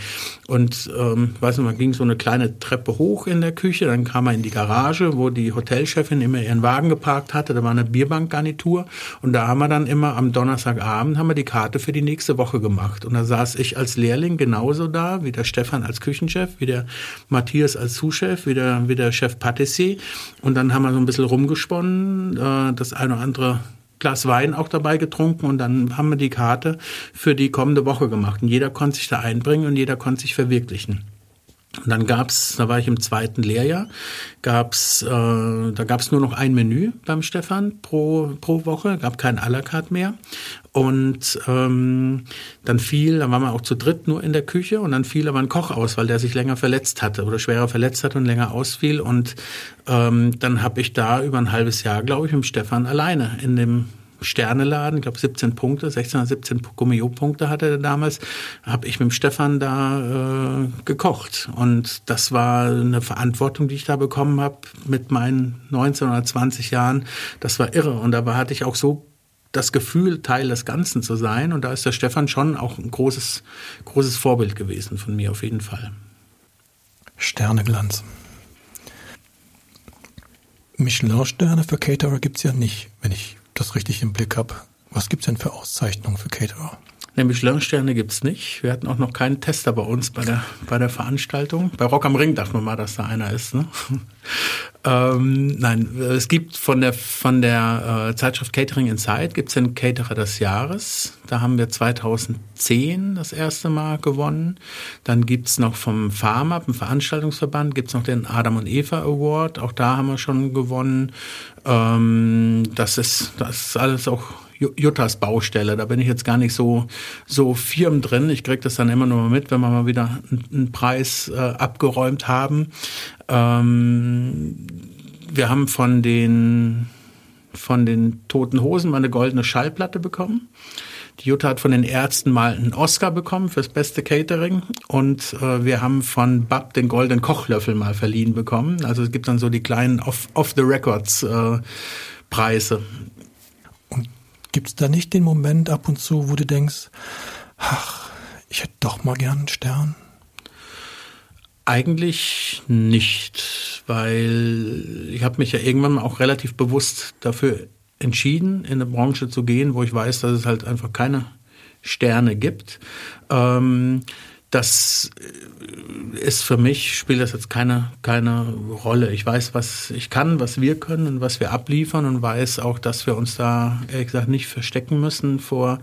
Und ähm, weiß nicht, man ging so eine kleine Treppe hoch in der Küche, dann kam man in die Garage, wo die Hotelchefin immer ihren Wagen geparkt hatte. Da war eine Bierbankgarnitur und da haben wir dann immer am Donnerstagabend haben wir die Karte für die nächste Woche gemacht. Und da saß ich als Lehrling genauso da, wie der Stefan als Küchenchef, wie der Matthias als Zuschef, wie der, wie der Chef Patissier. Und dann haben wir so ein bisschen rumgesponnen. Äh, das eine oder andere Glas Wein auch dabei getrunken und dann haben wir die Karte für die kommende Woche gemacht. Und jeder konnte sich da einbringen und jeder konnte sich verwirklichen. Und dann gab's, da war ich im zweiten Lehrjahr, gab's, äh, da gab's nur noch ein Menü beim Stefan pro, pro Woche, gab kein à la carte mehr. Und ähm, dann fiel, dann waren wir auch zu dritt nur in der Küche und dann fiel aber ein Koch aus, weil der sich länger verletzt hatte oder schwerer verletzt hatte und länger ausfiel. Und ähm, dann habe ich da über ein halbes Jahr, glaube ich, mit Stefan alleine in dem Sterneladen, ich glaube 17 Punkte, 16 oder 17 Gummio-Punkte hatte er damals, habe ich mit Stefan da äh, gekocht. Und das war eine Verantwortung, die ich da bekommen habe mit meinen 19 oder 20 Jahren. Das war irre. Und dabei hatte ich auch so das Gefühl, Teil des Ganzen zu sein. Und da ist der Stefan schon auch ein großes, großes Vorbild gewesen von mir auf jeden Fall. Sterneglanz. Michelin-Sterne für Caterer gibt es ja nicht, wenn ich das richtig im Blick habe. Was gibt es denn für Auszeichnungen für Caterer? Ne, Michelin-Sterne gibt's nicht. Wir hatten auch noch keinen Tester bei uns bei der, bei der Veranstaltung. Bei Rock am Ring dachten wir mal, dass da einer ist. Ne? ähm, nein, es gibt von der, von der äh, Zeitschrift Catering Inside gibt's den Caterer des Jahres. Da haben wir 2010 das erste Mal gewonnen. Dann gibt's noch vom Pharma, dem Veranstaltungsverband, gibt's noch den Adam und Eva Award. Auch da haben wir schon gewonnen. Ähm, das ist, das ist alles auch Juttas Baustelle. Da bin ich jetzt gar nicht so, so firm drin. Ich kriege das dann immer nur mit, wenn wir mal wieder einen Preis äh, abgeräumt haben. Ähm, wir haben von den, von den Toten Hosen mal eine goldene Schallplatte bekommen. Die Jutta hat von den Ärzten mal einen Oscar bekommen fürs beste Catering und äh, wir haben von Bab den goldenen Kochlöffel mal verliehen bekommen. Also es gibt dann so die kleinen Off-the-Records äh, Preise. Gibt es da nicht den Moment ab und zu, wo du denkst, ach, ich hätte doch mal gern einen Stern? Eigentlich nicht, weil ich habe mich ja irgendwann auch relativ bewusst dafür entschieden, in eine Branche zu gehen, wo ich weiß, dass es halt einfach keine Sterne gibt. Ähm, das ist für mich, spielt das jetzt keine, keine Rolle. Ich weiß, was ich kann, was wir können und was wir abliefern und weiß auch, dass wir uns da, ehrlich gesagt, nicht verstecken müssen vor,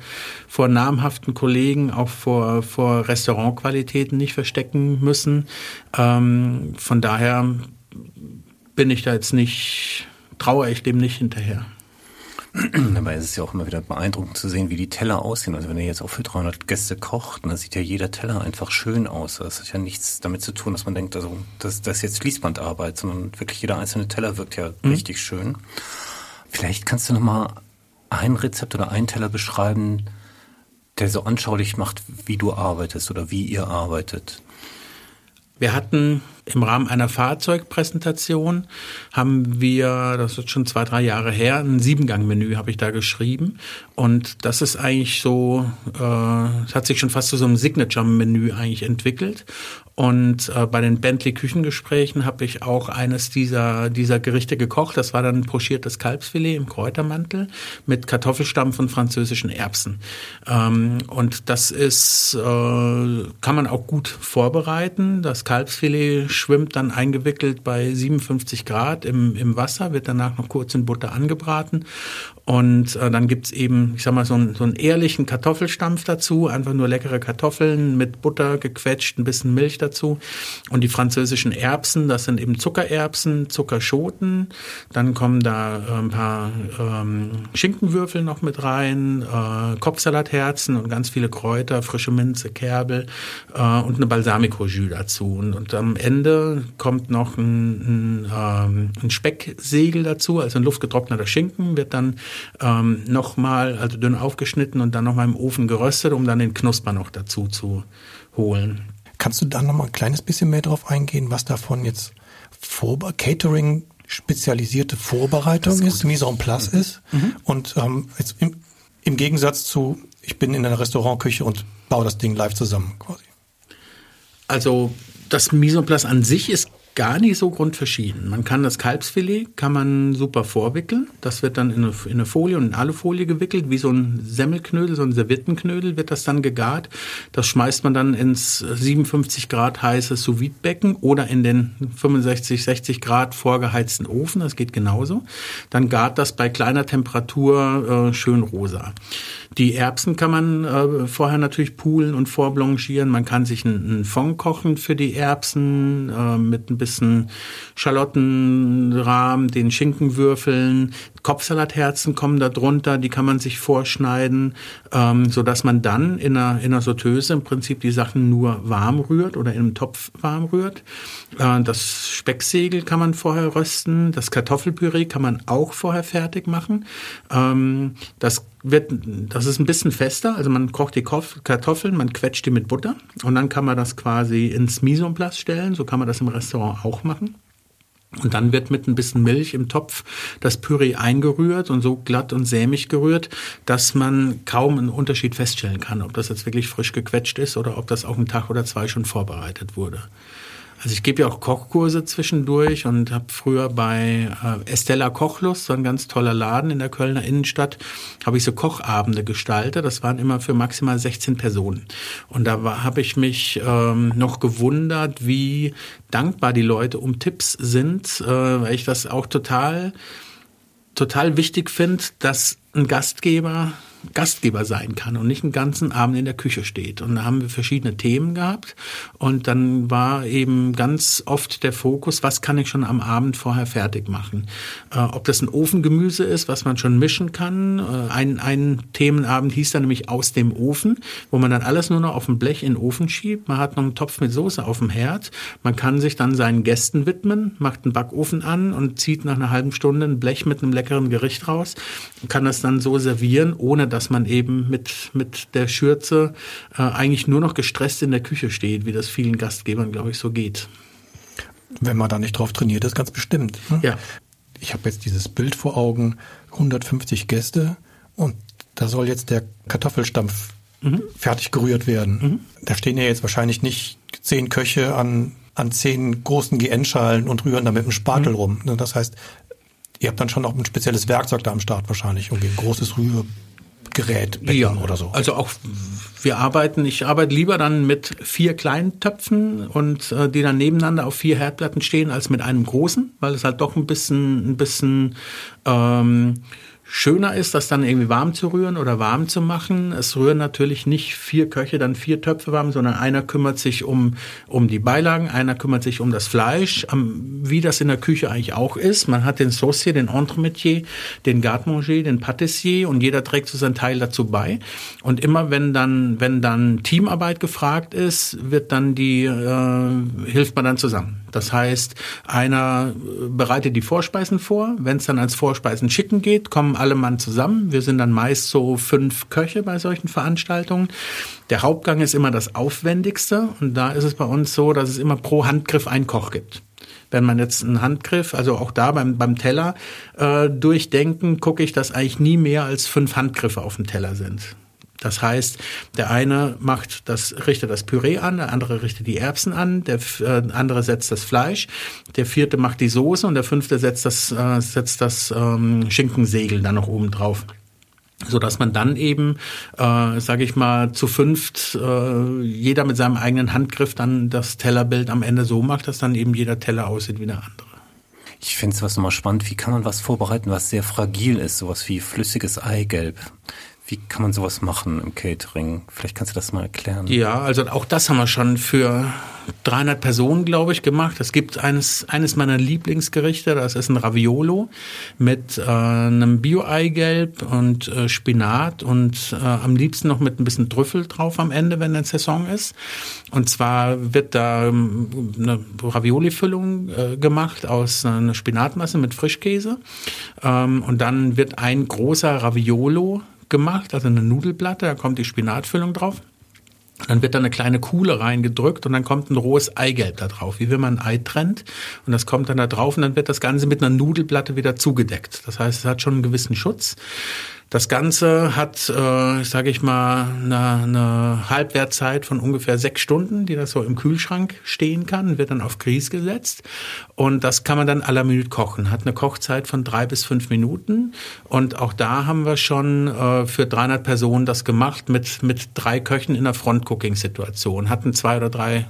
vor namhaften Kollegen, auch vor, vor Restaurantqualitäten nicht verstecken müssen. Ähm, von daher bin ich da jetzt nicht, traue ich dem nicht hinterher. Dabei ist es ja auch immer wieder beeindruckend zu sehen, wie die Teller aussehen. Also wenn ihr jetzt auch für 300 Gäste kocht, dann sieht ja jeder Teller einfach schön aus. Das hat ja nichts damit zu tun, dass man denkt, also das, das ist jetzt Fließbandarbeit, sondern wirklich jeder einzelne Teller wirkt ja mhm. richtig schön. Vielleicht kannst du noch mal ein Rezept oder einen Teller beschreiben, der so anschaulich macht, wie du arbeitest oder wie ihr arbeitet. Wir hatten im Rahmen einer Fahrzeugpräsentation haben wir, das ist schon zwei, drei Jahre her, ein Siebengang-Menü habe ich da geschrieben. Und das ist eigentlich so, äh, hat sich schon fast zu so einem Signature-Menü eigentlich entwickelt. Und äh, bei den Bentley-Küchengesprächen habe ich auch eines dieser, dieser Gerichte gekocht. Das war dann pochiertes Kalbsfilet im Kräutermantel mit Kartoffelstampf und französischen Erbsen. Ähm, und das ist, äh, kann man auch gut vorbereiten. Das Kalbsfilet schwimmt dann eingewickelt bei 57 Grad im, im Wasser, wird danach noch kurz in Butter angebraten. Und äh, dann gibt's eben, ich sag mal, so einen, so einen ehrlichen Kartoffelstampf dazu, einfach nur leckere Kartoffeln mit Butter gequetscht, ein bisschen Milch dazu. Und die französischen Erbsen, das sind eben Zuckererbsen, Zuckerschoten. Dann kommen da äh, ein paar ähm, Schinkenwürfel noch mit rein, äh, Kopfsalatherzen und ganz viele Kräuter, frische Minze, Kerbel äh, und eine Balsamico-Jus dazu. Und, und am Ende kommt noch ein, ein, ähm, ein Specksegel dazu, also ein luftgetrockneter Schinken, wird dann ähm, nochmal, also dünn aufgeschnitten und dann nochmal im Ofen geröstet, um dann den Knusper noch dazu zu holen. Kannst du da nochmal ein kleines bisschen mehr drauf eingehen, was davon jetzt Vorbe Catering spezialisierte Vorbereitung ist, ist, Mise en place mhm. ist mhm. und ähm, jetzt im, im Gegensatz zu, ich bin in einer Restaurantküche und baue das Ding live zusammen quasi. Also das Mise en place an sich ist gar nicht so grundverschieden. Man kann das Kalbsfilet kann man super vorwickeln. Das wird dann in eine, in eine Folie und in Alufolie gewickelt, wie so ein Semmelknödel, so ein Serviettenknödel wird das dann gegart. Das schmeißt man dann ins 57 Grad heiße sous becken oder in den 65, 60 Grad vorgeheizten Ofen. Das geht genauso. Dann gart das bei kleiner Temperatur äh, schön rosa. Die Erbsen kann man äh, vorher natürlich poolen und vorblanchieren. Man kann sich einen, Fond kochen für die Erbsen äh, mit ein bisschen bisschen Schalottenrahm, den Schinkenwürfeln, Kopfsalatherzen kommen da drunter, die kann man sich vorschneiden, ähm, so dass man dann in einer, in einer Sauteuse im Prinzip die Sachen nur warm rührt oder in einem Topf warm rührt. Äh, das Specksegel kann man vorher rösten, das Kartoffelpüree kann man auch vorher fertig machen. Ähm, das wird, das ist ein bisschen fester, also man kocht die Kartoffeln, man quetscht die mit Butter und dann kann man das quasi ins Mise stellen, so kann man das im Restaurant auch machen. Und dann wird mit ein bisschen Milch im Topf das Püree eingerührt und so glatt und sämig gerührt, dass man kaum einen Unterschied feststellen kann, ob das jetzt wirklich frisch gequetscht ist oder ob das auch einen Tag oder zwei schon vorbereitet wurde. Also ich gebe ja auch Kochkurse zwischendurch und habe früher bei äh, Estella Kochlust, so ein ganz toller Laden in der Kölner Innenstadt, habe ich so Kochabende gestaltet. Das waren immer für maximal 16 Personen. Und da habe ich mich ähm, noch gewundert, wie dankbar die Leute um Tipps sind, äh, weil ich das auch total total wichtig finde, dass ein Gastgeber Gastgeber sein kann und nicht einen ganzen Abend in der Küche steht. Und da haben wir verschiedene Themen gehabt und dann war eben ganz oft der Fokus, was kann ich schon am Abend vorher fertig machen. Äh, ob das ein Ofengemüse ist, was man schon mischen kann. Äh, ein, ein Themenabend hieß dann nämlich aus dem Ofen, wo man dann alles nur noch auf dem Blech in den Ofen schiebt. Man hat noch einen Topf mit Soße auf dem Herd. Man kann sich dann seinen Gästen widmen, macht einen Backofen an und zieht nach einer halben Stunde ein Blech mit einem leckeren Gericht raus und kann das dann so servieren, ohne dass man eben mit, mit der Schürze äh, eigentlich nur noch gestresst in der Küche steht, wie das vielen Gastgebern, glaube ich, so geht. Wenn man da nicht drauf trainiert ist, ganz bestimmt. Ne? Ja. Ich habe jetzt dieses Bild vor Augen, 150 Gäste und da soll jetzt der Kartoffelstampf mhm. fertig gerührt werden. Mhm. Da stehen ja jetzt wahrscheinlich nicht zehn Köche an, an zehn großen GN-Schalen und rühren da mit dem Spatel mhm. rum. Ne, das heißt, ihr habt dann schon auch ein spezielles Werkzeug da am Start wahrscheinlich, irgendwie ein großes Rührgerät ja, oder so. Also auch wir arbeiten, ich arbeite lieber dann mit vier kleinen Töpfen und äh, die dann nebeneinander auf vier Herdplatten stehen, als mit einem großen, weil es halt doch ein bisschen, ein bisschen ähm, Schöner ist, das dann irgendwie warm zu rühren oder warm zu machen. Es rühren natürlich nicht vier Köche dann vier Töpfe warm, sondern einer kümmert sich um, um die Beilagen, einer kümmert sich um das Fleisch, wie das in der Küche eigentlich auch ist. Man hat den Saucier, den Entremetier, den Garde-Manger, den Patissier und jeder trägt so seinen Teil dazu bei. Und immer wenn dann, wenn dann Teamarbeit gefragt ist, wird dann die, äh, hilft man dann zusammen. Das heißt, einer bereitet die Vorspeisen vor. Wenn es dann als Vorspeisen schicken geht, kommen alle Mann zusammen. Wir sind dann meist so fünf Köche bei solchen Veranstaltungen. Der Hauptgang ist immer das Aufwendigste und da ist es bei uns so, dass es immer pro Handgriff ein Koch gibt. Wenn man jetzt einen Handgriff, also auch da beim, beim Teller äh, durchdenken, gucke ich, dass eigentlich nie mehr als fünf Handgriffe auf dem Teller sind. Das heißt, der eine macht das, richtet das Püree an, der andere richtet die Erbsen an, der äh, andere setzt das Fleisch, der vierte macht die Soße und der fünfte setzt das, äh, setzt das ähm, Schinkensegel dann noch oben drauf so dass man dann eben, äh, sage ich mal, zu fünft äh, jeder mit seinem eigenen Handgriff dann das Tellerbild am Ende so macht, dass dann eben jeder Teller aussieht wie der andere. Ich finde es was nochmal spannend. Wie kann man was vorbereiten, was sehr fragil ist, sowas wie flüssiges Eigelb? Wie kann man sowas machen im Catering? Vielleicht kannst du das mal erklären. Ja, also auch das haben wir schon für 300 Personen, glaube ich, gemacht. Es gibt eines, eines meiner Lieblingsgerichte, das ist ein Raviolo mit äh, einem Bio-Eigelb und äh, Spinat und äh, am liebsten noch mit ein bisschen Trüffel drauf am Ende, wenn eine Saison ist. Und zwar wird da ähm, eine Ravioli-Füllung äh, gemacht aus einer Spinatmasse mit Frischkäse. Ähm, und dann wird ein großer Raviolo gemacht, also eine Nudelplatte, da kommt die Spinatfüllung drauf. Dann wird da eine kleine Kuhle reingedrückt und dann kommt ein rohes Eigelb da drauf, wie wenn man ein Ei trennt. Und das kommt dann da drauf und dann wird das Ganze mit einer Nudelplatte wieder zugedeckt. Das heißt, es hat schon einen gewissen Schutz. Das Ganze hat, äh, sage ich mal, eine, eine Halbwertzeit von ungefähr sechs Stunden, die das so im Kühlschrank stehen kann, wird dann auf Grieß gesetzt und das kann man dann à la Minute kochen. Hat eine Kochzeit von drei bis fünf Minuten und auch da haben wir schon äh, für 300 Personen das gemacht mit mit drei Köchen in einer Front-Cooking-Situation. Hatten zwei oder drei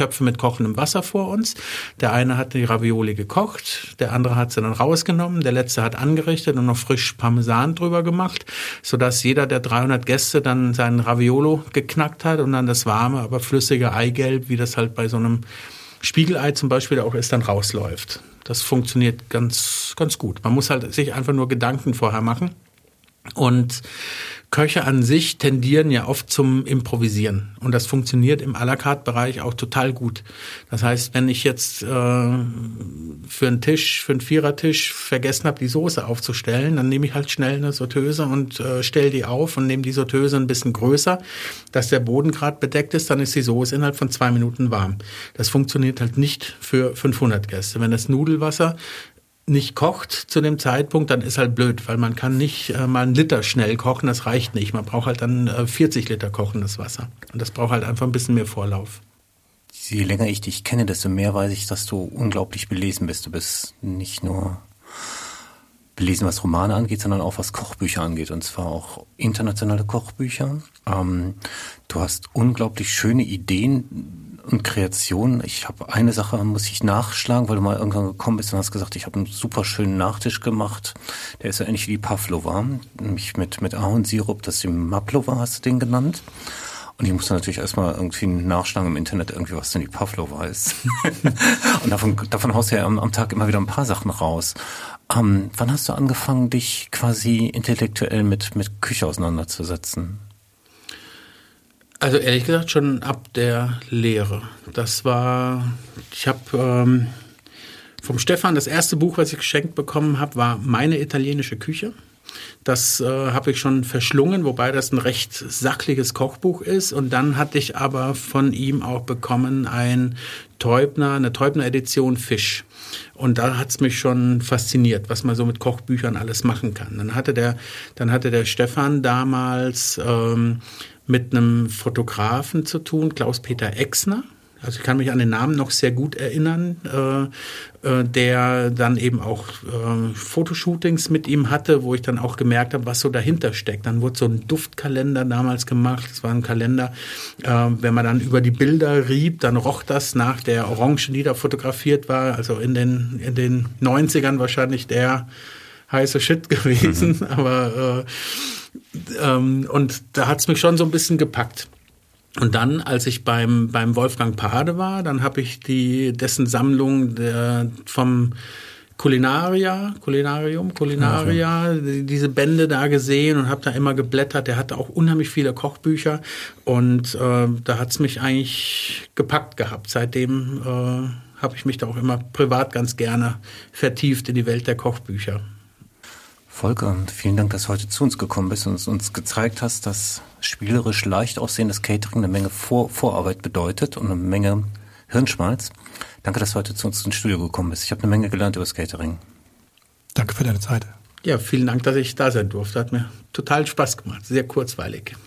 Töpfe mit kochendem Wasser vor uns. Der eine hat die Ravioli gekocht, der andere hat sie dann rausgenommen, der letzte hat angerichtet und noch frisch Parmesan drüber gemacht, sodass jeder der 300 Gäste dann seinen Raviolo geknackt hat und dann das warme, aber flüssige Eigelb, wie das halt bei so einem Spiegelei zum Beispiel auch ist, dann rausläuft. Das funktioniert ganz, ganz gut. Man muss halt sich einfach nur Gedanken vorher machen. Und Köche an sich tendieren ja oft zum Improvisieren. Und das funktioniert im à la carte Bereich auch total gut. Das heißt, wenn ich jetzt äh, für einen Tisch, für einen Vierertisch vergessen habe, die Soße aufzustellen, dann nehme ich halt schnell eine Sorteuse und äh, stelle die auf und nehme die Sorteuse ein bisschen größer, dass der Boden gerade bedeckt ist, dann ist die Soße innerhalb von zwei Minuten warm. Das funktioniert halt nicht für 500 Gäste. Wenn das Nudelwasser nicht kocht zu dem Zeitpunkt, dann ist halt blöd, weil man kann nicht äh, mal einen Liter schnell kochen, das reicht nicht. Man braucht halt dann äh, 40 Liter kochendes Wasser. Und das braucht halt einfach ein bisschen mehr Vorlauf. je länger ich dich kenne, desto mehr weiß ich, dass du unglaublich belesen bist. Du bist nicht nur belesen, was Romane angeht, sondern auch was Kochbücher angeht. Und zwar auch internationale Kochbücher. Ähm, du hast unglaublich schöne Ideen und Kreationen. Ich habe eine Sache, muss ich nachschlagen, weil du mal irgendwann gekommen bist und hast gesagt, ich habe einen super schönen Nachtisch gemacht. Der ist so ähnlich wie die Pavlova, nämlich mit, mit Ahornsirup, das ist die Maplova, hast du den genannt. Und ich musste natürlich erstmal irgendwie nachschlagen im Internet, irgendwie, was denn die Pavlova ist. und davon, davon haust du ja am, am, Tag immer wieder ein paar Sachen raus. Ähm, wann hast du angefangen, dich quasi intellektuell mit, mit Küche auseinanderzusetzen? Also ehrlich gesagt schon ab der Lehre. Das war, ich habe ähm, vom Stefan das erste Buch, was ich geschenkt bekommen habe, war meine italienische Küche. Das äh, habe ich schon verschlungen, wobei das ein recht sachliches Kochbuch ist. Und dann hatte ich aber von ihm auch bekommen ein Teubner, eine Teubner-Edition Fisch. Und da hat's mich schon fasziniert, was man so mit Kochbüchern alles machen kann. Dann hatte der, dann hatte der Stefan damals ähm, mit einem Fotografen zu tun, Klaus-Peter Exner. Also ich kann mich an den Namen noch sehr gut erinnern, äh, äh, der dann eben auch äh, Fotoshootings mit ihm hatte, wo ich dann auch gemerkt habe, was so dahinter steckt. Dann wurde so ein Duftkalender damals gemacht. Das war ein Kalender, äh, wenn man dann über die Bilder rieb, dann roch das nach der Orange, die da fotografiert war. Also in den, in den 90ern wahrscheinlich der heiße Shit gewesen. Mhm. Aber äh, ähm, und da hat's mich schon so ein bisschen gepackt. Und dann, als ich beim, beim Wolfgang Pade war, dann habe ich die, dessen Sammlung der, vom Kulinaria, Kulinarium, Kulinaria, okay. diese Bände da gesehen und habe da immer geblättert. Der hatte auch unheimlich viele Kochbücher und äh, da hat's mich eigentlich gepackt gehabt. Seitdem äh, habe ich mich da auch immer privat ganz gerne vertieft in die Welt der Kochbücher. Volker, vielen Dank, dass du heute zu uns gekommen bist und uns gezeigt hast, dass spielerisch leicht aussehendes Catering eine Menge Vor Vorarbeit bedeutet und eine Menge Hirnschmalz. Danke, dass du heute zu uns ins Studio gekommen bist. Ich habe eine Menge gelernt über das Catering. Danke für deine Zeit. Ja, vielen Dank, dass ich da sein durfte. Hat mir total Spaß gemacht. Sehr kurzweilig.